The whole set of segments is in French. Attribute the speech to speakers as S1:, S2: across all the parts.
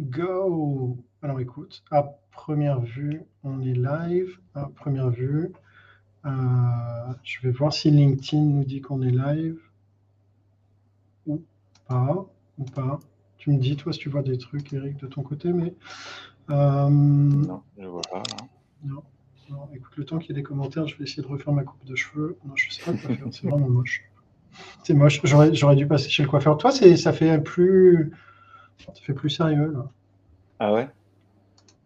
S1: go. Alors écoute, à première vue, on est live. À première vue, euh, je vais voir si LinkedIn nous dit qu'on est live ou pas. Ou pas. Tu me dis, toi, si tu vois des trucs, Eric, de ton côté, mais.
S2: Euh, non, je vois pas.
S1: Non. non. écoute, le temps qu'il y ait des commentaires, je vais essayer de refaire ma coupe de cheveux. Non, je sais pas quoi faire, c'est vraiment moche. C'est moche, j'aurais dû passer chez le coiffeur. Toi, ça fait plus. Ça fait plus sérieux, là.
S2: Ah ouais?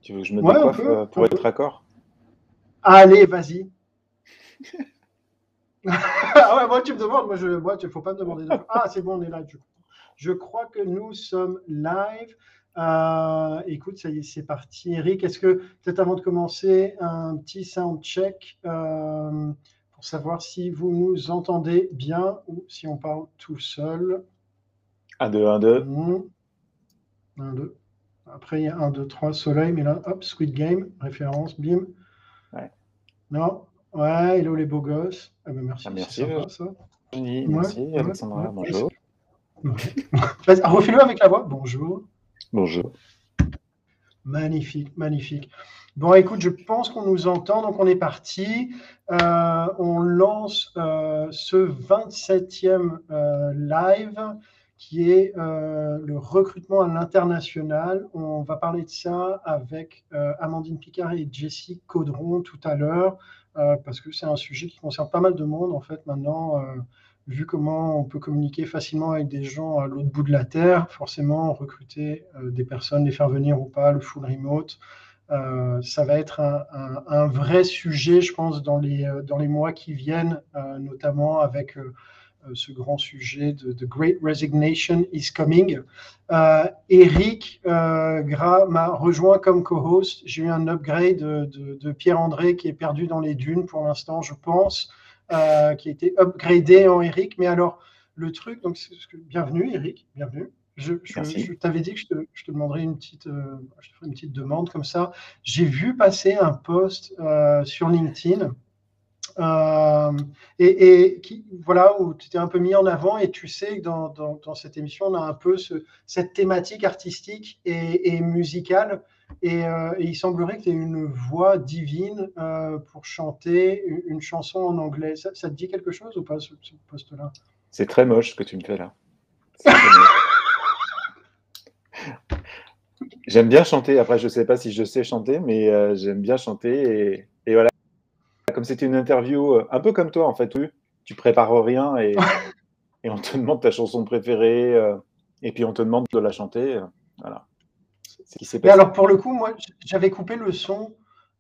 S2: Tu veux que je me décoiffe euh, pour être d'accord
S1: Allez, vas-y. ah ouais, moi tu me demandes, moi, je, moi il ne faut pas me demander. Ah, c'est bon, on est là du coup. Je crois que nous sommes live. Euh, écoute, ça y est, c'est parti. Eric, est-ce que peut-être avant de commencer, un petit sound check euh, pour savoir si vous nous entendez bien ou si on parle tout seul?
S2: 1, 2, 1, 2.
S1: 1, 2. Après, il y a 1, 2, 3, soleil, mais là, hop, Squid Game, référence, bim.
S2: Ouais.
S1: Non Ouais, hello les beaux gosses. Ah ben merci.
S2: Ah, merci. Sympa, ça. merci, Alexandra. bonjour.
S1: Refais-le avec la voix. Bonjour.
S2: Bonjour.
S1: Magnifique, magnifique. Bon, écoute, je pense qu'on nous entend, donc on est parti. Euh, on lance euh, ce 27e euh, live qui est le recrutement à l'international. On va parler de ça avec Amandine Picard et Jessie Caudron tout à l'heure, parce que c'est un sujet qui concerne pas mal de monde en fait maintenant vu comment on peut communiquer facilement avec des gens à l'autre bout de la Terre, forcément, recruter euh, des personnes, les faire venir ou pas, le full remote, euh, ça va être un, vrai sujet, je pense, dans les, euh, dans les mois qui viennent, notamment avec ce grand sujet de The Great Resignation is Coming. Eric Gras m'a rejoint comme co-host. J'ai eu un upgrade de, de Pierre-André qui est perdu dans les dunes pour l'instant, je pense. Euh, qui a été upgradé en Eric. Mais alors, le truc, donc, bienvenue Eric, bienvenue. Je, t'avais dit que je te, je te, demanderais une petite, euh, je te ferais une petite demande comme ça. J'ai vu passer un post euh, sur LinkedIn et, qui, voilà, où tu t'es un peu mis en avant et tu sais que dans, dans, cette émission, on a un peu ce, cette thématique artistique et, et musicale euh, et, il semblerait que tu aies une voix divine euh, pour chanter une, chanson en anglais. Ça, te dit quelque chose ou pas, ce, poste-là?
S2: C'est très moche ce que tu me fais là. j'aime bien chanter. Après, je ne sais pas si je sais chanter, mais euh, j'aime bien chanter. Et, voilà. Comme c'était une interview, un peu comme toi en fait, tu, tu prépares rien et, et on te demande ta chanson préférée et puis on te demande de la chanter. Voilà.
S1: Mais alors, pour le coup, moi, j'avais coupé le son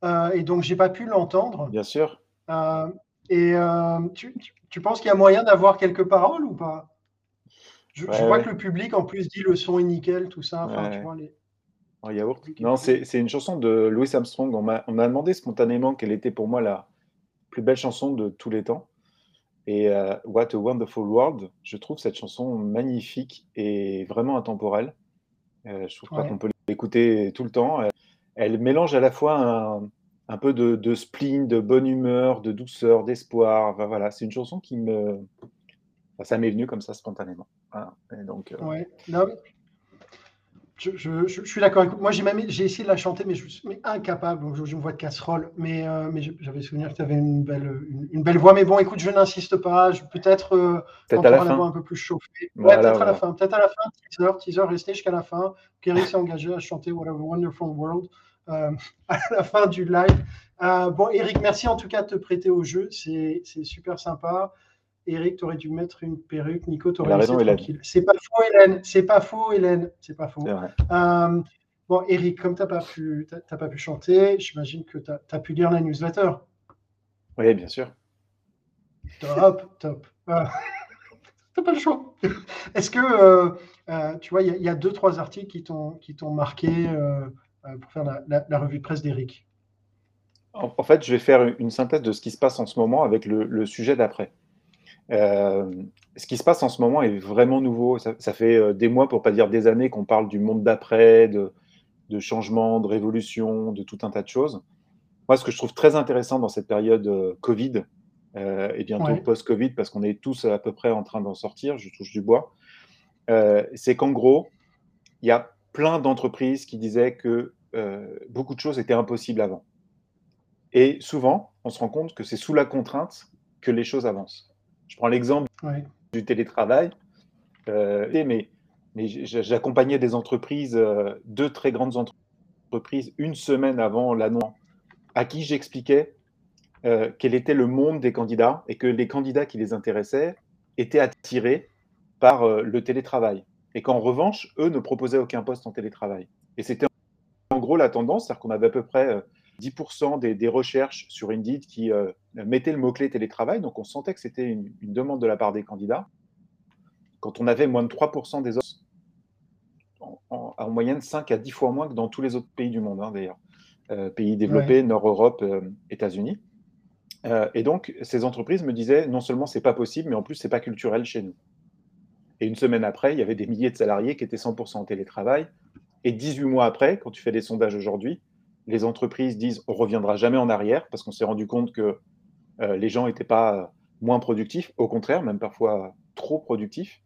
S1: euh, et donc j'ai pas pu l'entendre.
S2: Bien sûr.
S1: Euh, et euh, tu, tu, penses qu'il y a moyen d'avoir quelques paroles ou pas? Je, vois que le public en plus dit le son est nickel, tout ça. Enfin, tu vois, les...
S2: Non, c'est une chanson de Louis Armstrong. On m'a demandé spontanément quelle était pour moi la plus belle chanson de tous les temps. Et What a Wonderful World, je trouve cette chanson magnifique et vraiment intemporelle. je trouve pas qu'on peut écouter tout le temps. Elle, mélange à la fois un, peu de, spleen, de bonne humeur, de douceur, d'espoir. voilà, c'est une chanson qui me. ça m'est venu comme ça spontanément. donc,
S1: euh, ouais. non, je, suis d'accord. Moi, j'ai même j'ai essayé de la chanter, mais je suis incapable. Donc, j'ai une voix de casserole, mais, euh, mais j'avais souvenir que tu avais une belle, une, belle voix. Mais bon, écoute, je n'insiste pas. Peut-être euh,
S2: peut-être à la
S1: fin. un peu plus chauffée. ouais, peut-être à la fin. Peut-être à la fin. Teaser, teaser, restez jusqu'à la fin. Kerry s'est engagé à chanter What a Wonderful World euh, à la fin du live. bon, Eric, merci en tout cas de te prêter au jeu. C'est super sympa. Eric, tu aurais dû mettre une perruque. Nico, tu aurais
S2: raison,
S1: tranquille. C'est pas faux, Hélène. C'est pas faux, Hélène. C'est pas faux. Euh, bon, Eric, comme tu n'as pas, pu, pas pu chanter, j'imagine que tu as, pu lire la newsletter.
S2: Oui, bien sûr.
S1: Top, top. Euh, tu n'as pas le choix. Est-ce que, euh, euh, tu vois, il y, a deux, trois articles qui t'ont marqué pour faire la, revue de presse d'Eric?
S2: En, fait, je vais faire une synthèse de ce qui se passe en ce moment avec le sujet d'après. Euh, ce qui se passe en ce moment est vraiment nouveau. Ça, fait euh, des mois, pour pas dire des années, qu'on parle du monde d'après, de, de changement, de révolution, de tout un tas de choses. Moi, ce que je trouve très intéressant dans cette période euh, Covid, et bientôt post-Covid, parce qu'on est tous à peu près en train d'en sortir, je touche du bois, c'est qu'en gros, il y a plein d'entreprises qui disaient que beaucoup de choses étaient impossibles avant. Et souvent, on se rend compte que c'est sous la contrainte que les choses avancent. Je prends l'exemple du télétravail, mais, mais j'accompagnais des entreprises, deux très grandes entreprises, une semaine avant l'annonce, à qui j'expliquais quel était le monde des candidats et que les candidats qui les intéressaient étaient attirés par le télétravail. Et qu'en revanche, eux ne proposaient aucun poste en télétravail. Et c'était en gros la tendance, c'est-à-dire qu'on avait à peu près 10% des, recherches sur Indeed qui mettaient le mot-clé télétravail. Donc on sentait que c'était une, demande de la part des candidats. Quand on avait moins de 3% des offres, en, moyenne 5 à 10 fois moins que dans tous les autres pays du monde, hein, d'ailleurs. pays développés, Nord-Europe, États-Unis. Euh, et donc, ces entreprises me disaient non seulement c'est pas possible, mais en plus c'est pas culturel chez nous. Et une semaine après, il y avait des milliers de salariés qui étaient 100% en télétravail. Et 18 mois après, quand tu fais des sondages aujourd'hui, les entreprises disent on reviendra jamais en arrière parce qu'on s'est rendu compte que euh, les gens n'étaient pas moins productifs, au contraire, même parfois trop productifs.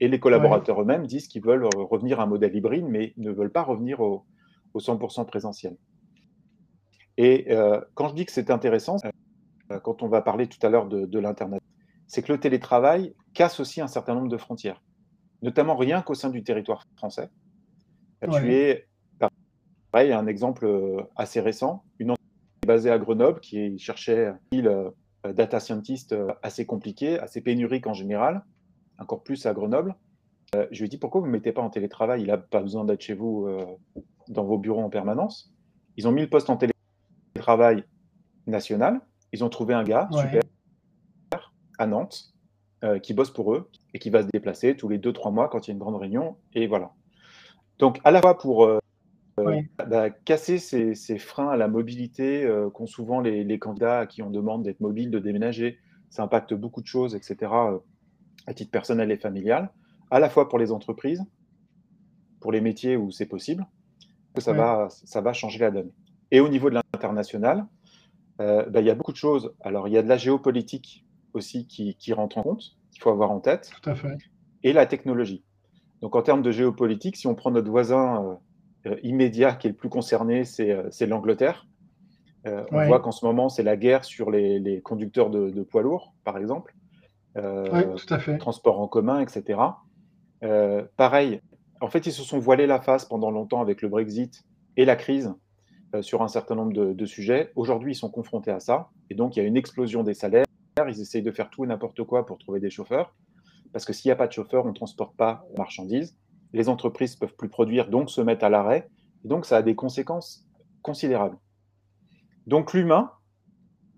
S2: Et les collaborateurs eux-mêmes disent qu'ils veulent euh, revenir à un modèle hybride, mais ne veulent pas revenir au, 100% présentiel. Et quand je dis que c'est intéressant, euh, quand on va parler tout à l'heure de, l'Internet, c'est que le télétravail casse aussi un certain nombre de frontières, notamment rien qu'au sein du territoire français. Tu es, pareil, un exemple euh, assez récent, une entreprise basée à Grenoble qui cherchait un euh, data scientist assez compliqué, assez pénurique en général, encore plus à Grenoble. je lui ai dit pourquoi vous ne mettez pas en télétravail? Il n'a pas besoin d'être chez vous dans vos bureaux en permanence. Ils ont mis le poste en télétravail national ils ont trouvé un gars super à Nantes euh, qui bosse pour eux et qui va se déplacer tous les 2-3 mois quand il y a une grande réunion. Et voilà. Donc, à la fois pour euh, euh, bah, casser ces, freins à la mobilité qu'ont souvent les, candidats à qui on demande d'être mobile, de déménager, ça impacte beaucoup de choses, etc., à titre personnel et familial, à la fois pour les entreprises, pour les métiers où c'est possible, que ça, va, ça va changer la donne. Et au niveau de l'international, euh, bah, il y a beaucoup de choses. Alors, il y a de la géopolitique aussi qui, rentre en compte, qu'il faut avoir en tête.
S1: Tout à fait.
S2: Et la technologie. Donc, en termes de géopolitique, si on prend notre voisin euh, euh, immédiat qui est le plus concerné, c'est l'Angleterre. on voit qu'en ce moment, c'est la guerre sur les, conducteurs de, poids lourds, par exemple.
S1: oui, tout à fait.
S2: Transport en commun, etc. pareil, en fait, ils se sont voilés la face pendant longtemps avec le Brexit et la crise euh, sur un certain nombre de, sujets. Aujourd'hui, ils sont confrontés à ça. Et donc, il y a une explosion des salaires. Ils essayent de faire tout et n'importe quoi pour trouver des chauffeurs. Parce que s'il n'y a pas de chauffeurs, on ne transporte pas marchandises. Les entreprises ne peuvent plus produire, donc se mettent à l'arrêt. Et donc, ça a des conséquences considérables. Donc, l'humain,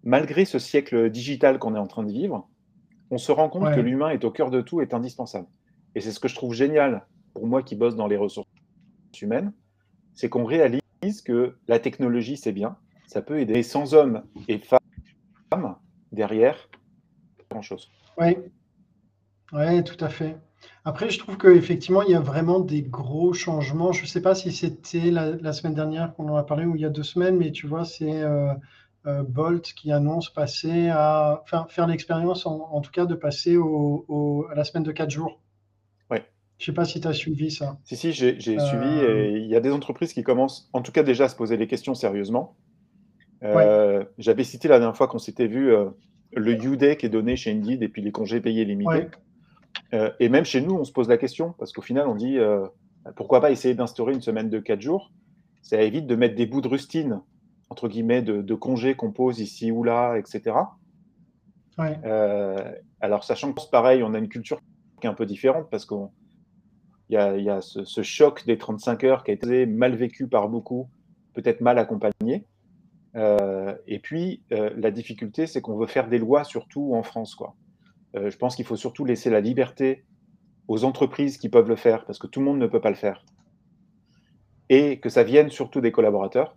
S2: malgré ce siècle digital qu'on est en train de vivre, on se rend compte que l'humain est au cœur de tout, est indispensable. Et c'est ce que je trouve génial pour moi qui bosse dans les ressources humaines, c'est qu'on réalise que la technologie, c'est bien, ça peut aider. sans hommes et femmes derrière, grand-chose.
S1: Oui. oui, tout à fait. Après, je trouve qu'effectivement, il y a vraiment des gros changements. Je ne sais pas si c'était la, semaine dernière qu'on en a parlé ou il y a deux semaines, mais tu vois, c'est euh, euh, Bolt qui annonce passer à faire, faire l'expérience, en, tout cas, de passer au, à la semaine de quatre jours. Je ne sais pas si tu as suivi ça.
S2: Si, si, j'ai suivi. Euh, et il y a des entreprises qui commencent, en tout cas déjà, à se poser les questions sérieusement. J'avais cité la dernière fois qu'on s'était vu le U-Day qui est donné chez Indeed et puis les congés payés limités. Et même chez nous, on se pose la question parce qu'au final, on dit pourquoi pas essayer d'instaurer une semaine de 4 jours? Ça évite de mettre des bouts de rustine, entre guillemets, de, de congés qu'on pose ici ou là, etc. alors, sachant que c'est pareil, on a une culture qui est un peu différente parce qu'on il y a, ce, choc des 35 heures qui a été mal vécu par beaucoup, peut-être mal accompagné. Euh, et puis, euh, la difficulté, c'est qu'on veut faire des lois, surtout en France. Quoi. Euh, je pense qu'il faut surtout laisser la liberté aux entreprises qui peuvent le faire, parce que tout le monde ne peut pas le faire. Et que ça vienne surtout des collaborateurs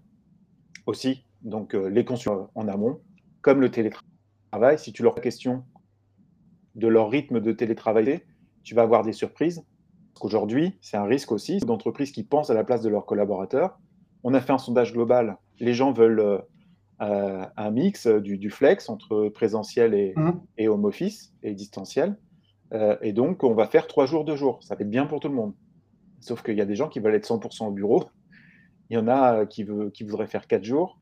S2: aussi, donc les consommateurs en amont, comme le télétravail. Si tu leur poses la question de leur rythme de télétravail, tu vas avoir des surprises Aujourd'hui, c'est un risque aussi d'entreprises qui pensent à la place de leurs collaborateurs. On a fait un sondage global. Les gens veulent euh, euh, un mix du, flex entre présentiel mmh. et, home office et distanciel. Euh, et donc, on va faire trois jours, deux jours. Ça va être bien pour tout le monde. Sauf qu'il y a des gens qui veulent être 100% au bureau. Il y en a qui, veut, qui voudraient faire 4 jours.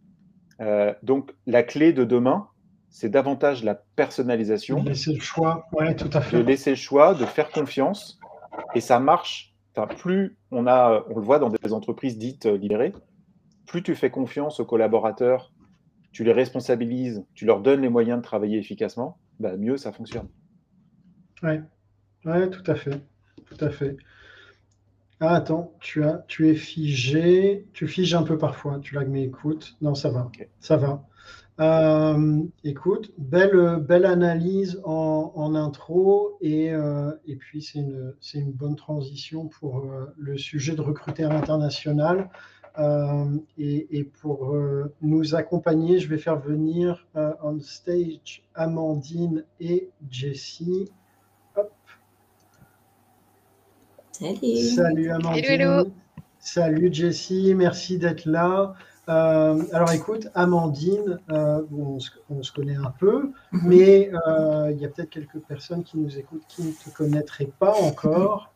S2: donc, la clé de demain, c'est davantage la personnalisation.
S1: De laisser le choix, ouais, tout à fait.
S2: De laisser le choix, de faire confiance. Et ça marche. Enfin, plus on a, on le voit dans des entreprises dites libérées, plus tu fais confiance aux collaborateurs, tu les responsabilises, tu leur donnes les moyens de travailler efficacement, bah, mieux ça fonctionne.
S1: Oui, ouais, tout à fait. Tout à fait. Ah, attends, tu, as, tu es figé. Tu figes un peu parfois. Tu lag, mais écoute. Non, ça va. Ça va. Euh, écoute, belle, belle analyse en, intro et, euh, et puis c'est une, une, bonne transition pour euh, le sujet de recruter à l'international. Et, et, pour nous accompagner, je vais faire venir on stage Amandine et Jessie. Hop.
S3: Salut.
S1: Salut Amandine. Salut Jessie, merci d'être là. Euh, alors écoute, Amandine, euh, on, se, connaît un peu, mhm. mais euh, il y a peut-être quelques personnes qui nous écoutent qui ne te connaîtraient pas encore.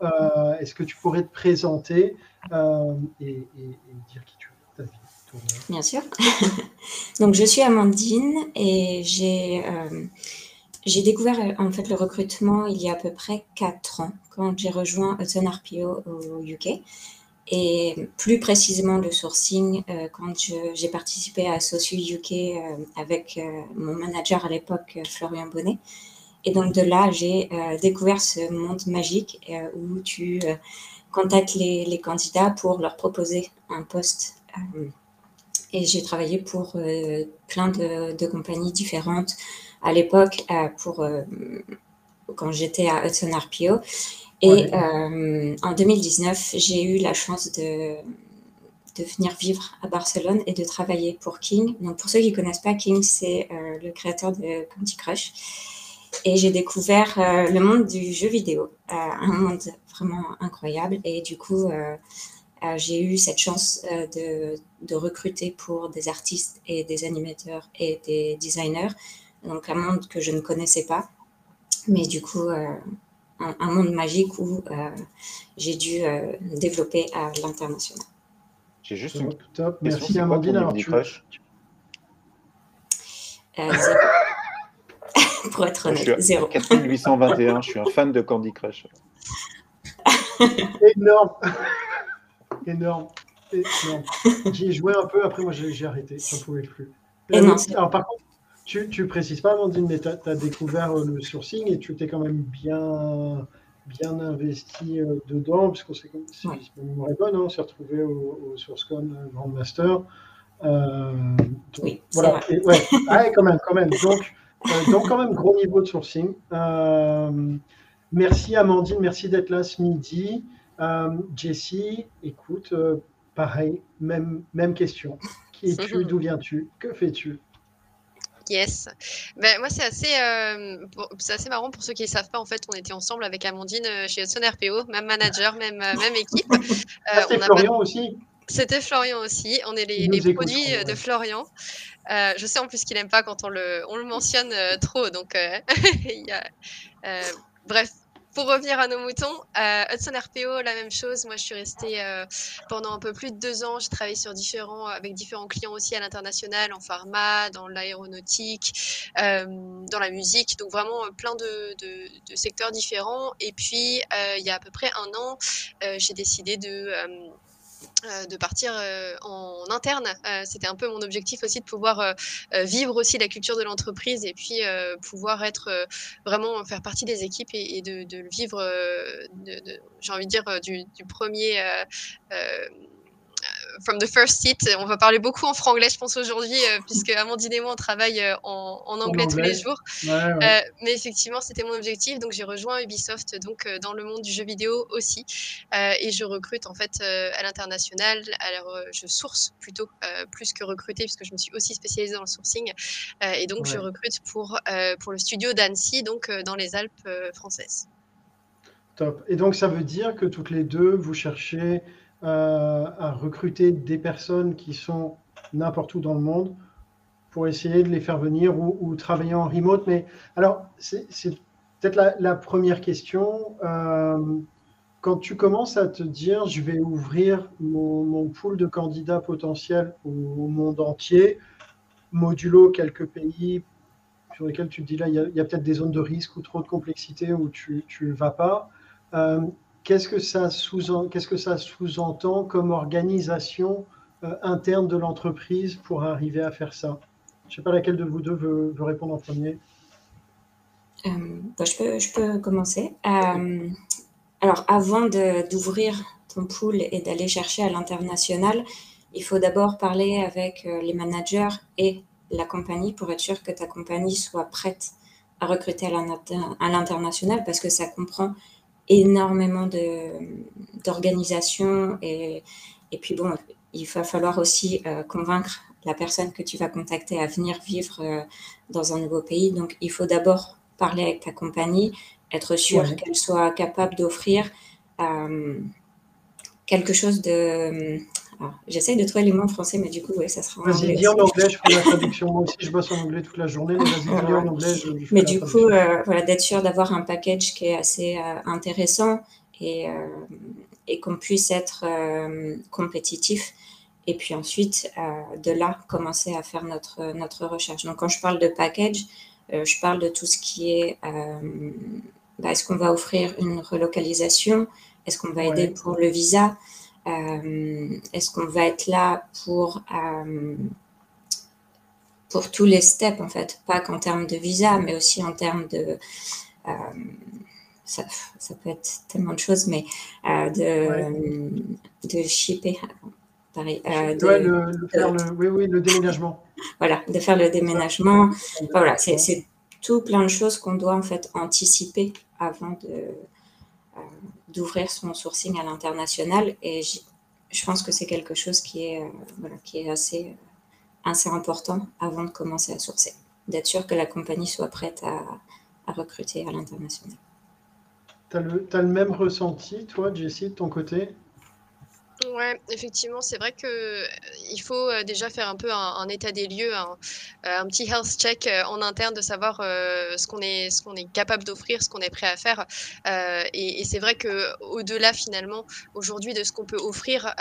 S1: Est-ce que tu pourrais te présenter et, dire qui tu es
S3: Bien sûr. Donc je suis Amandine et j'ai j'ai découvert en fait le recrutement il y a à peu près 4 ans quand j'ai rejoint Hudson RPO au UK et plus précisément le sourcing euh, quand j'ai participé à Socio UK euh, avec euh, mon manager à l'époque, Florian Bonnet. Et donc de là, j'ai découvert ce monde magique où tu contactes les, candidats pour leur proposer un poste. et j'ai travaillé pour plein de, de, compagnies différentes à l'époque, pour quand j'étais à Hudson RPO. Et euh, en 2019, j'ai eu la chance de, de venir vivre à Barcelone et de travailler pour King. Donc, pour ceux qui ne connaissent pas, King, c'est euh, le créateur de Candy Crush. Et j'ai découvert euh, le monde du jeu vidéo, un monde vraiment incroyable. Et du coup, j'ai eu cette chance de, de, recruter pour des artistes et des animateurs et des designers. Donc, un monde que je ne connaissais pas. Mais du coup, un, monde magique où euh, j'ai dû euh, développer à l'international.
S2: J'ai juste une
S1: top. Merci Amandine. Alors, tu...
S3: Euh, Pour être honnête,
S2: je suis
S3: zéro.
S2: 4821, je suis un fan de Candy Crush.
S1: Énorme. Énorme. Énorme. J'y ai joué un peu, après moi j'ai arrêté, je ne pouvais plus. Alors, par contre, tu, précises pas, Amandine, mais tu as, découvert euh, le sourcing et tu t'es quand même bien, bien investi euh, dedans, parce qu'on s'est, si ouais. ma bonne, hein, on s'est retrouvé au, SourceCon euh, Grand Master.
S3: oui,
S1: voilà. ouais, quand même, quand même. Donc, donc, quand même, gros niveau de sourcing. merci Amandine, merci d'être là ce midi. Jessie, écoute, pareil, même, même question. Qui es-tu? D'où viens-tu? Que fais-tu?
S4: Yes. Ben, moi, c'est assez, euh, c'est assez marrant pour ceux qui ne savent pas. En fait, on était ensemble avec Amandine euh, chez Hudson RPO, même manager, même, euh, même équipe.
S1: Ah, c'était Florian aussi.
S4: C'était Florian aussi. On est les, les produits de Florian. je sais en plus qu'il n'aime pas quand on le, on le mentionne trop. Donc, il y a, bref, pour revenir à nos moutons, euh, Hudson RPO, la même chose. Moi, je suis restée euh, pendant un peu plus de deux ans. J'ai travaillé sur différents, avec différents clients aussi à l'international, en pharma, dans l'aéronautique, euh, dans la musique. Donc vraiment plein de, de, secteurs différents. Et puis, il y a à peu près un an, j'ai décidé de euh, de partir euh, en interne. Euh, c'était un peu mon objectif aussi de pouvoir vivre aussi la culture de l'entreprise et puis pouvoir être vraiment faire partie des équipes et, de, le vivre, j'ai envie de dire, du, du premier from the first seat. On va parler beaucoup en franglais, je pense, aujourd'hui, euh, puisque Amandine et moi, on travaille euh, en, anglais, tous les jours. Euh, mais effectivement, c'était mon objectif. Donc, j'ai rejoint Ubisoft donc, dans le monde du jeu vidéo aussi. et je recrute, en fait, à l'international. Alors, je source plutôt, plus que recruter, puisque je me suis aussi spécialisée dans le sourcing. et donc, je recrute pour, pour le studio d'Annecy, donc dans les Alpes françaises.
S1: Top. Et donc, ça veut dire que toutes les deux, vous cherchez à recruter des personnes qui sont n'importe où dans le monde pour essayer de les faire venir ou, travailler en remote. Mais alors, c'est peut-être la, première question. Euh, quand tu commences à te dire, je vais ouvrir mon, pool de candidats potentiels au, monde entier, modulo quelques pays sur lesquels tu te dis là, il y a, peut-être des zones de risque ou trop de complexité où tu ne vas pas. Euh, qu'est-ce que ça sous-entend comme organisation euh, interne de l'entreprise pour arriver à faire ça? Je ne sais pas laquelle de vous deux veut, répondre en premier.
S3: Euh, bah, je, peux, je, peux, commencer. Alors, avant d'ouvrir ton pool et d'aller chercher à l'international, il faut d'abord parler avec euh, les managers et la compagnie pour être sûr que ta compagnie soit prête à recruter à l'international parce que ça comprend énormément d'organisation et, et puis bon, il va falloir aussi euh, convaincre la personne que tu vas contacter à venir vivre euh, dans un nouveau pays. Donc, il faut d'abord parler avec ta compagnie, être sûr qu'elle soit capable d'offrir euh, quelque chose de. J'essaie de trouver les mots en français, mais du coup, ouais, ça sera
S1: en anglais. Vas-y, dis en anglais, je fais la traduction. Moi aussi, je bosse en anglais toute la journée, mais vas-y, dis en anglais.
S3: mais du coup, euh, voilà, d'être sûr d'avoir un package qui est assez euh, intéressant et, et qu'on puisse être compétitif. Et puis ensuite, de là, commencer à faire notre, notre recherche. Donc, quand je parle de package, je parle de tout ce qui est bah, est-ce qu'on va offrir une relocalisation? Est-ce qu'on va aider pour le visa? euh, Est-ce qu'on va être là pour, euh, pour tous les steps, en fait? Pas qu'en termes de visa, mais aussi en termes de... Euh, ça, ça, peut être tellement de choses, mais de, de shipper.
S1: Pareil, de, faire le, oui, oui, le déménagement.
S3: Voilà, de faire le déménagement. Voilà, c'est tout plein de choses qu'on doit en fait anticiper avant de, euh, d'ouvrir son sourcing à l'international. Et je pense que c'est quelque chose qui est, euh, qui est assez, assez important avant de commencer à sourcer. D'être sûr que la compagnie soit prête à, à recruter à l'international.
S1: Tu as, as, le même ressenti, toi, Jessie, de ton côté?
S4: Ouais, effectivement, c'est vrai que euh, il faut euh, déjà faire un peu un, état des lieux, un, euh, petit health check en interne de savoir ce qu'on est, ce qu'on est capable d'offrir, ce qu'on est prêt à faire. et, c'est vrai que au-delà finalement aujourd'hui de ce qu'on peut offrir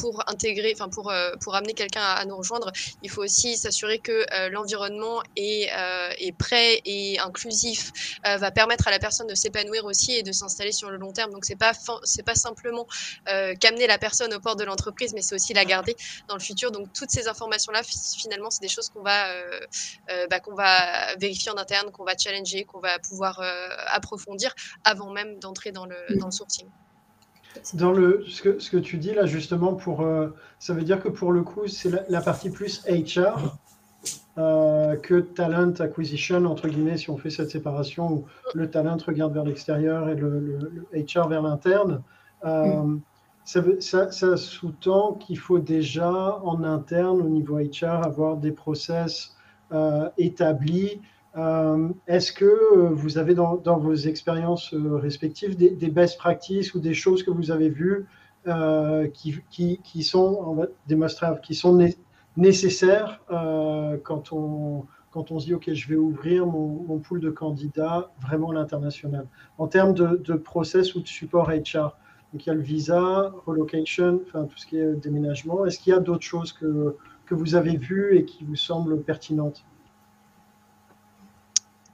S4: pour intégrer, enfin pour pour amener quelqu'un à, nous rejoindre, il faut aussi s'assurer que l'environnement est, est prêt et inclusif, va permettre à la personne de s'épanouir aussi et de s'installer sur le long terme. Donc c'est pas c'est pas simplement qu'amener la personne au port de l'entreprise, mais c'est aussi la garder dans le futur. Donc toutes ces informations-là, finalement, c'est des choses qu'on va, euh, euh, bah, qu'on va vérifier en interne, qu'on va challenger, qu'on va pouvoir euh, approfondir avant même d'entrer dans le, dans le sourcing.
S1: Dans le, ce, que, ce que tu dis là, justement, pour, ça veut dire que pour le coup, c'est la, partie plus HR que talent acquisition, entre guillemets, si on fait cette séparation où le talent regarde vers l'extérieur et le, HR vers l'interne. Mm ça, sous-tend qu'il faut déjà en interne au niveau HR avoir des process euh, établis. Euh, est-ce que euh, vous avez dans, vos expériences respectives des, best practices ou des choses que vous avez vues qui, sont démonstrables, qui sont nécessaires quand on, se dit OK, je vais ouvrir mon, mon pool de candidats vraiment à l'international? En termes de, de process ou de support HR donc il y a le visa, relocation, enfin tout ce qui est déménagement. Est-ce qu'il y a d'autres choses que, que vous avez vues et qui vous semblent pertinentes?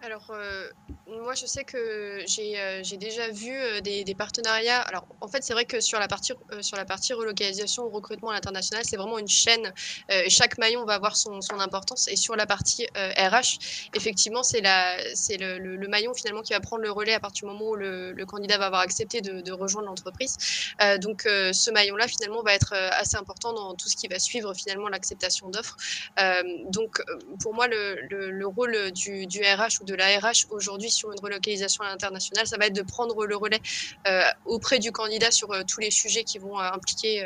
S4: Alors, euh, moi, je sais que j'ai euh, déjà vu euh, des, partenariats. Alors, en fait, c'est vrai que sur la partie, sur la partie relocalisation recrutement à l'international, c'est vraiment une chaîne. chaque maillon va avoir son, son, importance. Et sur la partie RH, effectivement, c'est le, le, le, maillon finalement qui va prendre le relais à partir du moment où le, le candidat va avoir accepté de, de rejoindre l'entreprise. donc, ce maillon-là, finalement, va être assez important dans tout ce qui va suivre finalement l'acceptation d'offres. donc, pour moi, le, rôle du, du RH ou de la RH aujourd'hui sur une relocalisation à l'international, ça va être de prendre le relais euh, auprès du candidat sur euh, tous les sujets qui vont euh, impliquer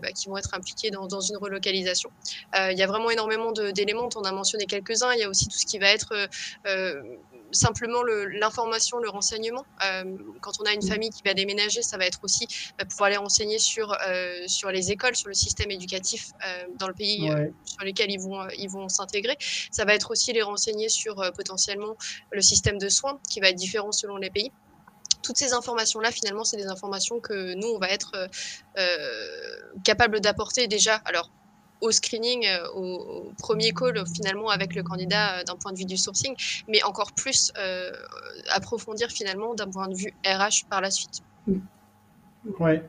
S4: bah, qui vont être impliqués dans, dans une relocalisation. il y a vraiment énormément d'éléments, on a mentionné quelques-uns. Il y a aussi tout ce qui va être simplement l'information, le, renseignement. Euh, quand on a une famille qui va déménager, ça va être aussi bah, pouvoir les renseigner sur, euh, sur les écoles, sur le système éducatif euh, dans le pays sur lequel ils vont ils vont s'intégrer. Ça va être aussi les renseigner sur potentiellement le système de soins qui va être différent selon les pays toutes ces informations-là, finalement, c'est des informations que nous, on va être capable d'apporter déjà. Alors, au screening, au, premier call finalement avec le candidat d'un point de vue du sourcing, mais encore plus approfondir finalement d'un point de vue RH par la suite.
S1: Ouais.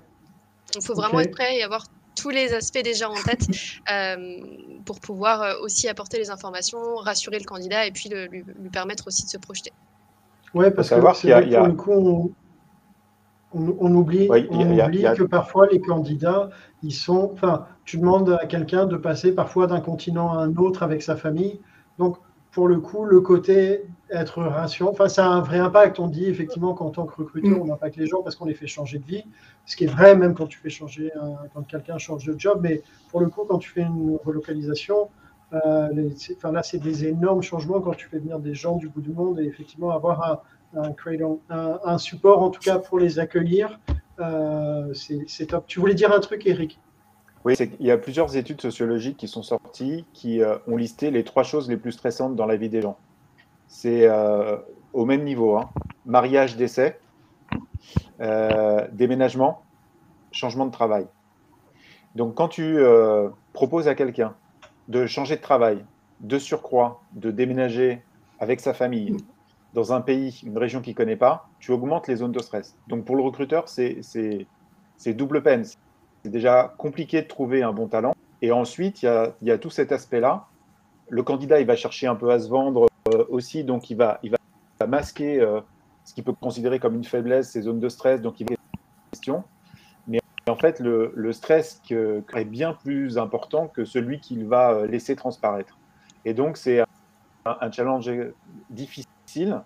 S4: Il faut vraiment être prêt et avoir tous les aspects déjà en tête euh, pour pouvoir euh, aussi apporter les informations, rassurer le candidat et puis lui, permettre aussi de se projeter.
S1: Oui, parce que c'est vrai a... coup, on, oublie, que parfois les candidats, ils sont. Enfin, tu demandes à quelqu'un de passer parfois d'un continent à un autre avec sa famille. Donc, pour le coup, le côté être rassurant, enfin, ça a un vrai impact. On dit effectivement qu'en tant que recruteur, mm. on impacte les gens parce qu'on les fait changer de vie, ce qui est vrai même quand tu fais changer, quand quelqu'un change de job. Mais pour le coup, quand tu fais une relocalisation, euh, enfin, là, c'est des énormes changements quand tu fais venir des gens du bout du monde et effectivement avoir un, un, un support en tout cas pour les accueillir, euh, c'est top. Tu voulais dire un truc, Eric?
S2: Oui, il y a plusieurs études sociologiques qui sont sorties qui euh, ont listé les trois choses les plus stressantes dans la vie des gens. C'est au même niveau hein. mariage, décès, déménagement, changement de travail. Donc, quand tu proposes à quelqu'un de changer de travail, de surcroît, de déménager avec sa famille dans un pays, une région qu'il ne connaît pas, tu augmentes les zones de stress. Donc, pour le recruteur, c'est double peine c'est déjà compliqué de trouver un bon talent. Et ensuite, il y a, tout cet aspect-là. Le candidat, il va chercher un peu à se vendre euh, aussi, donc il va, masquer euh, ce qu'il peut considérer comme une faiblesse, ses zones de stress, donc il va question. En fait, le, stress est bien plus important que celui qu'il va euh, laisser transparaître. Et donc, c'est un, challenge difficile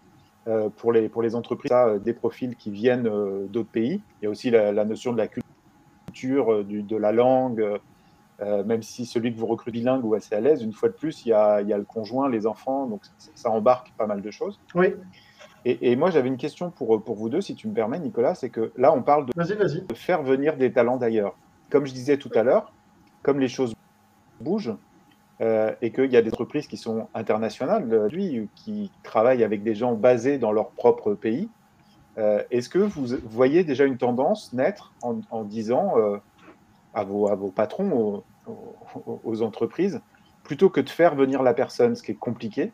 S2: pour, les, pour les entreprises, des profils qui viennent d'autres pays. Il y a aussi la, notion de la culture euh, de la langue, euh, euh, même si celui que vous recrutez bilingue ou assez à l'aise, une fois de plus, il y a, le conjoint, les enfants, donc ça, embarque pas mal de choses.
S1: Oui.
S2: Et, moi, j'avais une question pour, pour vous deux, si tu me permets, Nicolas, c'est que là, on parle de, faire venir des talents d'ailleurs. Comme je disais tout à l'heure, comme les choses bougent, et qu'il y a des entreprises qui sont internationales, lui, qui travaillent avec des gens basés dans leur propre pays, euh, est-ce que vous voyez déjà une tendance naître en, disant euh, à, vos, à, vos, patrons, aux, entreprises, plutôt que de faire venir la personne, ce qui est compliqué,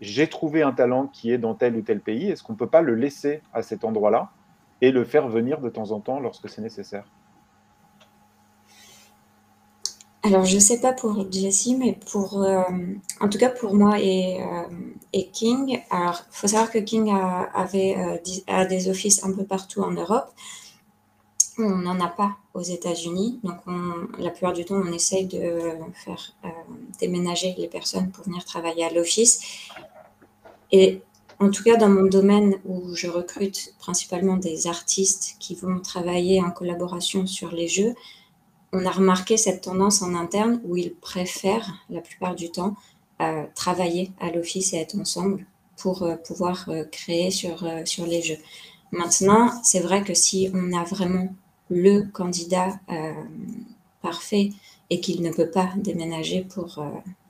S2: j'ai trouvé un talent qui est dans tel ou tel pays, est-ce qu'on ne peut pas le laisser à cet endroit-là et le faire venir de temps en temps lorsque c'est nécessaire?
S3: Alors, je ne sais pas pour Jessie, mais pour, euh, en tout cas pour moi et, euh, King. Alors, il faut savoir que King a, avait euh, des offices un peu partout en Europe. On n'en a pas aux États-Unis. Donc, la plupart du temps, on essaye de faire déménager les personnes pour venir travailler à l'office. Et en tout cas, dans mon domaine où je recrute principalement des artistes qui vont travailler en collaboration sur les jeux, on a remarqué cette tendance en interne où ils préfèrent la plupart du temps euh, travailler à l'office et être ensemble pour euh, pouvoir euh, créer sur, sur les jeux. Maintenant, c'est vrai que si on a vraiment le candidat parfait et qu'il ne peut pas déménager pour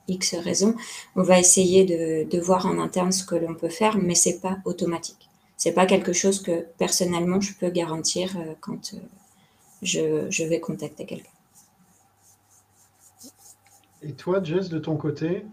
S3: X raisons, on va essayer de, voir en interne ce que l'on peut faire, mais c'est pas automatique. C'est pas quelque chose que personnellement je peux garantir quand je, je vais contacter quelqu'un.
S1: Et toi, Jess, de ton côté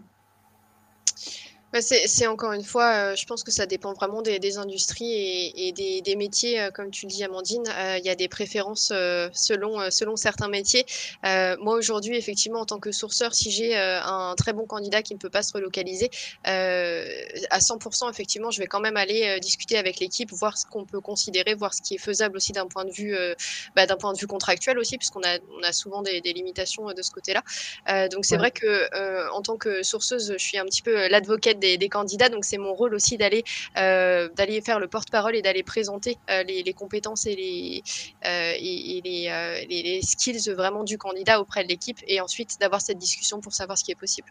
S4: bah, c'est encore une fois, euh, je pense que ça dépend vraiment des, industries et, des, métiers. Euh, comme tu le dis, Amandine, euh, il y a des préférences selon, selon certains métiers. moi, aujourd'hui, effectivement, en tant que sourceur, si j'ai un très bon candidat qui ne peut pas se relocaliser, à 100%, effectivement, je vais quand même aller discuter avec l'équipe, voir ce qu'on peut considérer, voir ce qui est faisable aussi d'un point de vue, bah, point de vue contractuel aussi, puisqu'on a, on a souvent des, limitations de ce côté-là. donc, c'est vrai que en tant que sourceuse, je suis un petit peu l'advocate candidats. Donc c'est mon rôle aussi d'aller euh, d'aller faire le porte-parole et d'aller présenter euh, les, compétences et les, euh, et, les, skills vraiment du candidat auprès de l'équipe et ensuite d'avoir cette discussion pour savoir ce qui est possible.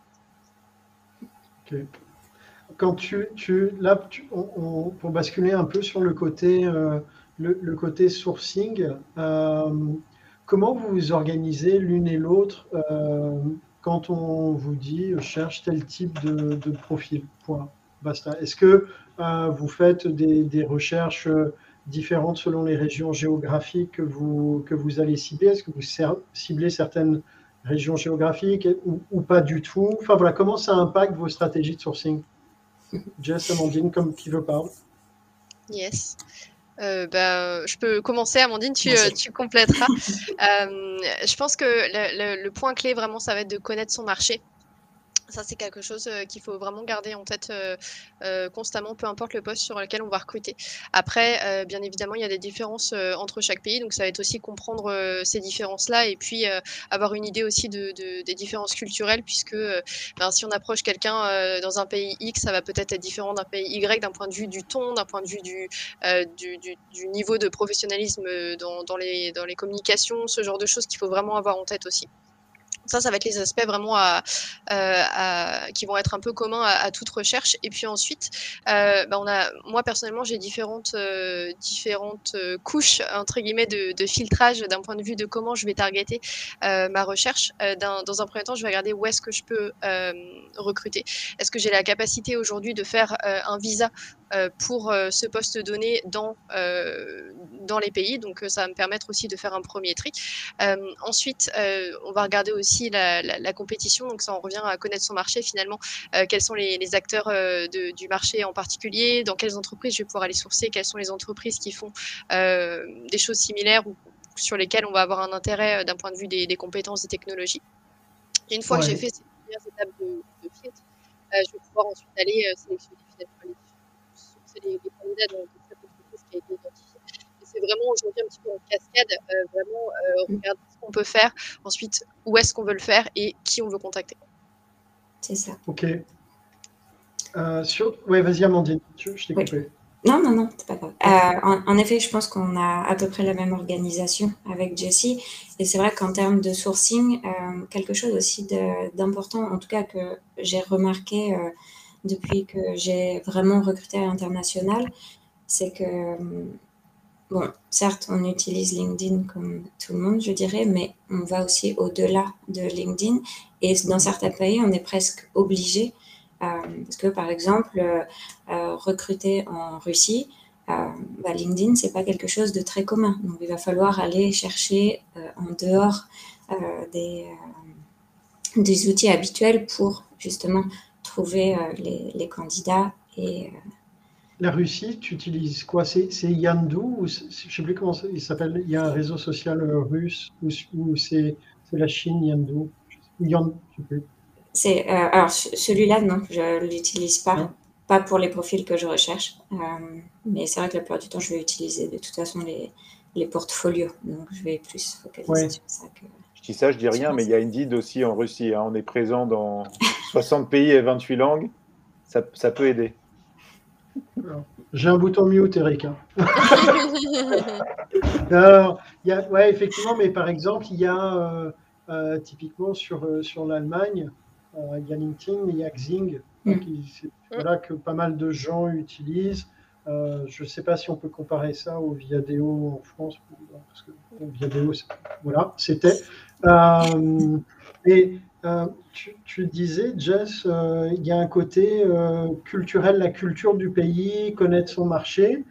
S1: Quand tu, tu là, pour basculer un peu sur le côté, le, côté sourcing, comment vous vous organisez l'une et l'autre quand on vous dit cherche tel type de, profil. Point. Basta. Est-ce que euh, vous faites des, recherches euh, différentes selon les régions géographiques que vous, que vous allez cibler? Est-ce que vous ciblez certaines régions géographiques ou, pas du tout? Enfin voilà, comment ça impacte vos stratégies de sourcing? Jess, Amandine, comme qui veut parler.
S4: Yes. Euh, bah, je peux commencer, Amandine, tu, euh, tu compléteras. Euh, je pense que le, point clé, vraiment, ça va être de connaître son marché. Ça, c'est quelque chose euh, qu'il faut vraiment garder en tête euh, euh, constamment, peu importe le poste sur lequel on va recruter. Après, bien évidemment, il y a des différences entre chaque pays, donc ça va être aussi comprendre ces différences-là et puis avoir une idée aussi de, des différences culturelles, puisque ben, si on approche quelqu'un dans un pays X, ça va peut-être être différent d'un pays Y d'un point de vue du ton, d'un point de vue du, niveau de professionnalisme dans les communications, ce genre de choses qu'il faut vraiment avoir en tête aussi. Ça, ça va être les aspects vraiment à, euh, qui vont être un peu communs à, toute recherche. Et puis ensuite, euh, bah, on a, moi personnellement, j'ai différentes, euh, différentes couches entre guillemets de, filtrage d'un point de vue de comment je vais targeter ma recherche. dans un premier temps, je vais regarder où est-ce que je peux recruter. Est-ce que j'ai la capacité aujourd'hui de faire un visa pour ce poste donné dans, dans les pays. Donc, ça va me permettre aussi de faire un premier tri. ensuite, on va regarder aussi la, compétition. Donc ça, on revient à connaître son marché finalement. Euh, quels sont les, acteurs euh, du marché en particulier? Dans quelles entreprises? Je vais pouvoir aller sourcer Quelles sont les entreprises qui font euh, des choses similaires ou sur lesquelles on va avoir un intérêt d'un point de vue des, compétences, des technologies. une fois que j'ai fait ces premières étapes de, de filtre, je vais pouvoir ensuite aller sélectionner les, les, candidats dans entreprise qui a été identifiée. Et c'est vraiment aujourd'hui un petit peu en cascade, vraiment regarder on peut faire, ensuite où est-ce qu'on veut le faire et qui on veut contacter.
S3: C'est ça.
S1: Ok. Euh, sur... Oui, vas-y Amandine, je, t'ai coupé.
S3: Non, non, non, c'est pas grave. Euh, en, effet, je pense qu'on a à peu près la même organisation avec Jessie. Et c'est vrai qu'en termes de sourcing, euh, quelque chose aussi d'important, en tout cas que j'ai remarqué depuis que j'ai vraiment recruté à l'international, c'est que Bon, certes, on utilise LinkedIn comme tout le monde, je dirais, mais on va aussi au-delà de LinkedIn. Et dans certains pays, on est presque obligé, euh, parce que par exemple, euh, euh, recruter en Russie, bah, LinkedIn, pas quelque chose de très commun. Donc, il va falloir aller chercher en dehors des outils habituels pour justement trouver les, les, candidats et
S1: la Russie, tu utilises quoi? C'est Yandu ou Je ne sais plus comment il s'appelle. Il y a un réseau social euh, russe ou, c'est la Chine, Yandu Yandu, je sais plus.
S3: C'est, euh, alors, celui-là, non, je ne l'utilise pas. Pas pour les profils que je recherche. Euh, mais c'est vrai que la plupart du temps, je vais utiliser de toute façon les, les portfolios. Donc, je vais plus focaliser sur ça que.
S2: Je dis ça, je dis rien, mais il y a Indeed aussi en Russie. Hein. On est présent dans 60 pays et 28 langues. Ça, ça peut aider.
S1: J'ai un bouton mute, Eric. Hein. Alors, y a, ouais, effectivement, mais par exemple, il y a euh, euh, typiquement sur, euh, sur l'Allemagne, il y a LinkedIn, il y a Xing, mm. voilà, que pas mal de gens utilisent. je ne sais pas si on peut comparer ça au Viadeo en France, parce que Viadeo, voilà, c'était. Et euh, tu, disais, Jess, euh, il y a un côté euh, culturel, la culture du pays, connaître son marché.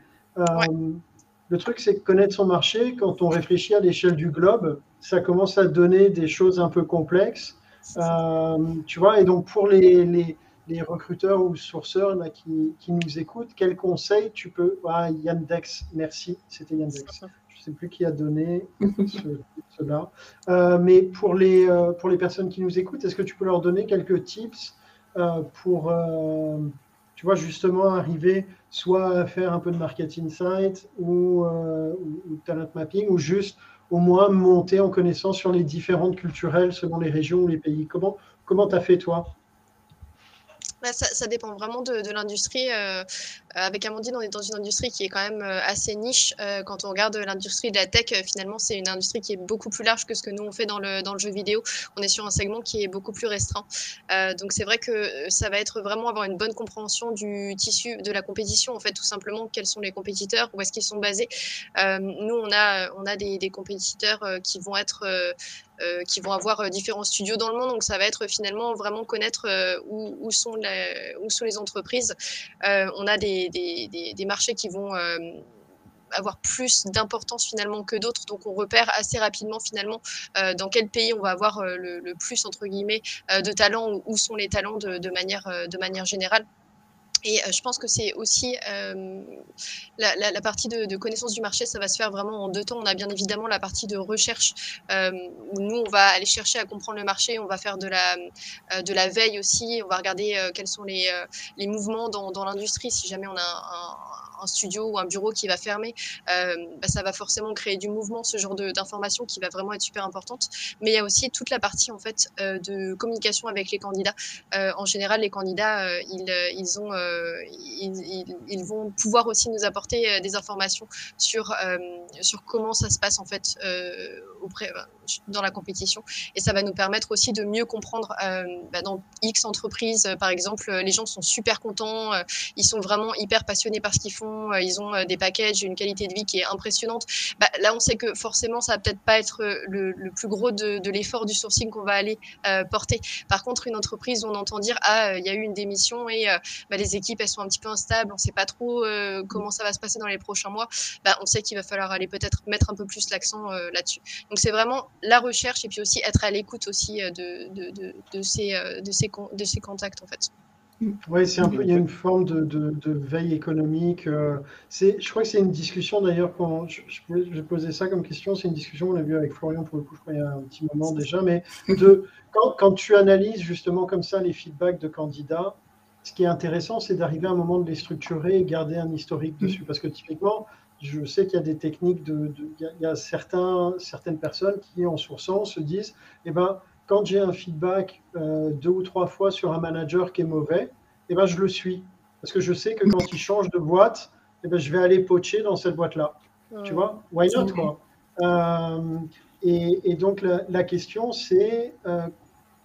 S1: Le truc, c'est que connaître son marché, quand on réfléchit à l'échelle du globe, ça commence à donner des choses un peu complexes. tu vois, et donc pour les, les, recruteurs ou sourceurs là, qui, qui, nous écoutent, quels conseils tu peux. Ah, Yandex, merci, c'était Yandex sais plus qui a donné cela. Euh, mais pour les, euh, pour les personnes qui nous écoutent, est-ce que tu peux leur donner quelques tips euh, pour, tu vois, justement arriver soit à faire un peu de marketing site ou, ou, talent mapping ou juste au moins monter en connaissance sur les différentes culturelles selon les régions ou les pays? Comment tu as fait toi?
S4: Bah, ça, dépend vraiment de, l'industrie. Euh, avec Amandine, on est dans une industrie qui est quand même euh, assez niche. Euh, quand on regarde l'industrie de la tech, finalement, c'est une industrie qui est beaucoup plus large que ce que nous on fait dans le, jeu vidéo. On est sur un segment qui est beaucoup plus restreint. donc c'est vrai que ça va être vraiment avoir une bonne compréhension du tissu de la compétition, en fait, tout simplement, quels sont les compétiteurs, où est-ce qu'ils sont basés? nous, on a, on a des, compétiteurs qui vont être euh, qui vont avoir euh, différents studios dans le monde. Donc, ça va être finalement vraiment connaître euh, où, sont les, où sont les entreprises. on a des, des, marchés qui vont avoir plus d'importance finalement que d'autres. Donc on repère assez rapidement finalement dans quel pays on va avoir le, plus entre guillemets de talents, où sont les talents de manière générale. Et je pense que c'est aussi la, partie de, connaissance du marché, ça va se faire vraiment en deux temps. On a bien évidemment la partie de recherche où nous, on va aller chercher à comprendre le marché, on va faire de la, de la veille aussi, on va regarder quels sont les, les mouvements dans, dans l'industrie. Si jamais on a un, un, studio ou un bureau qui va fermer, bah, ça va forcément créer du mouvement, ce genre d'information qui va vraiment être super importante. Mais il y a aussi toute la partie en fait de communication avec les candidats. en général, les candidats, ils, ils ont euh, ils, vont pouvoir aussi nous apporter euh, des informations sur, euh, sur comment ça se passe en fait dans la compétition. Et ça va nous permettre aussi de mieux comprendre bah, dans X entreprises, par exemple, les gens sont super contents, ils sont vraiment hyper passionnés par ce qu'ils font, ils ont des packages, une qualité de vie qui est impressionnante. Bah, là, on sait que forcément, ça va peut-être pas être le, plus gros de, l'effort du sourcing qu'on va aller porter. Par contre, une entreprise, on entend dire ah, il y a eu une démission et bah, les équipes elles sont un petit peu instables, on ne sait pas trop euh, comment ça va se passer dans les prochains mois, bah, on sait qu'il va falloir aller peut-être mettre un peu plus l'accent euh, là-dessus. Donc c'est vraiment la recherche et puis aussi être à l'écoute aussi euh, de, ces, contacts en fait.
S1: Oui, c'est un peu, il y a une forme de, veille économique. c'est, je crois que c'est une discussion d'ailleurs, je, je, posais ça comme question, c'est une discussion qu'on a vue avec Florian pour le coup, je crois, il y a un petit moment déjà, mais de, quand tu analyses justement comme ça les feedbacks de candidats, ce qui est intéressant, c'est d'arriver à un moment de les structurer et garder un historique mm. dessus. Parce que typiquement, je sais qu'il y a des techniques, de, il y a certains, certaines personnes qui, en sourçant, se disent, eh ben, quand j'ai un feedback euh, deux ou trois fois sur un manager qui est mauvais, eh ben, je le suis. Parce que je sais que quand il change de boîte, eh ben, je vais aller pocher dans cette boîte-là. Tu vois? Why not quoi? Euh, et, donc, la, question, c'est, euh,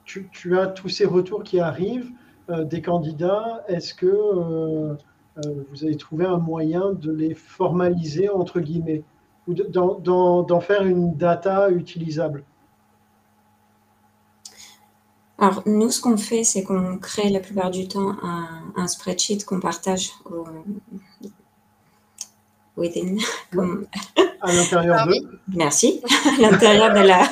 S1: tu, tu, as tous ces retours qui arrivent, des candidats, est-ce que euh, euh, vous avez trouvé un moyen de les formaliser, entre guillemets, ou d'en faire une data utilisable?
S3: Alors, nous, ce qu'on fait, c'est qu'on crée la plupart du temps un, spreadsheet qu'on partage au, within.
S1: À l'intérieur de
S3: Merci. à l'intérieur de la,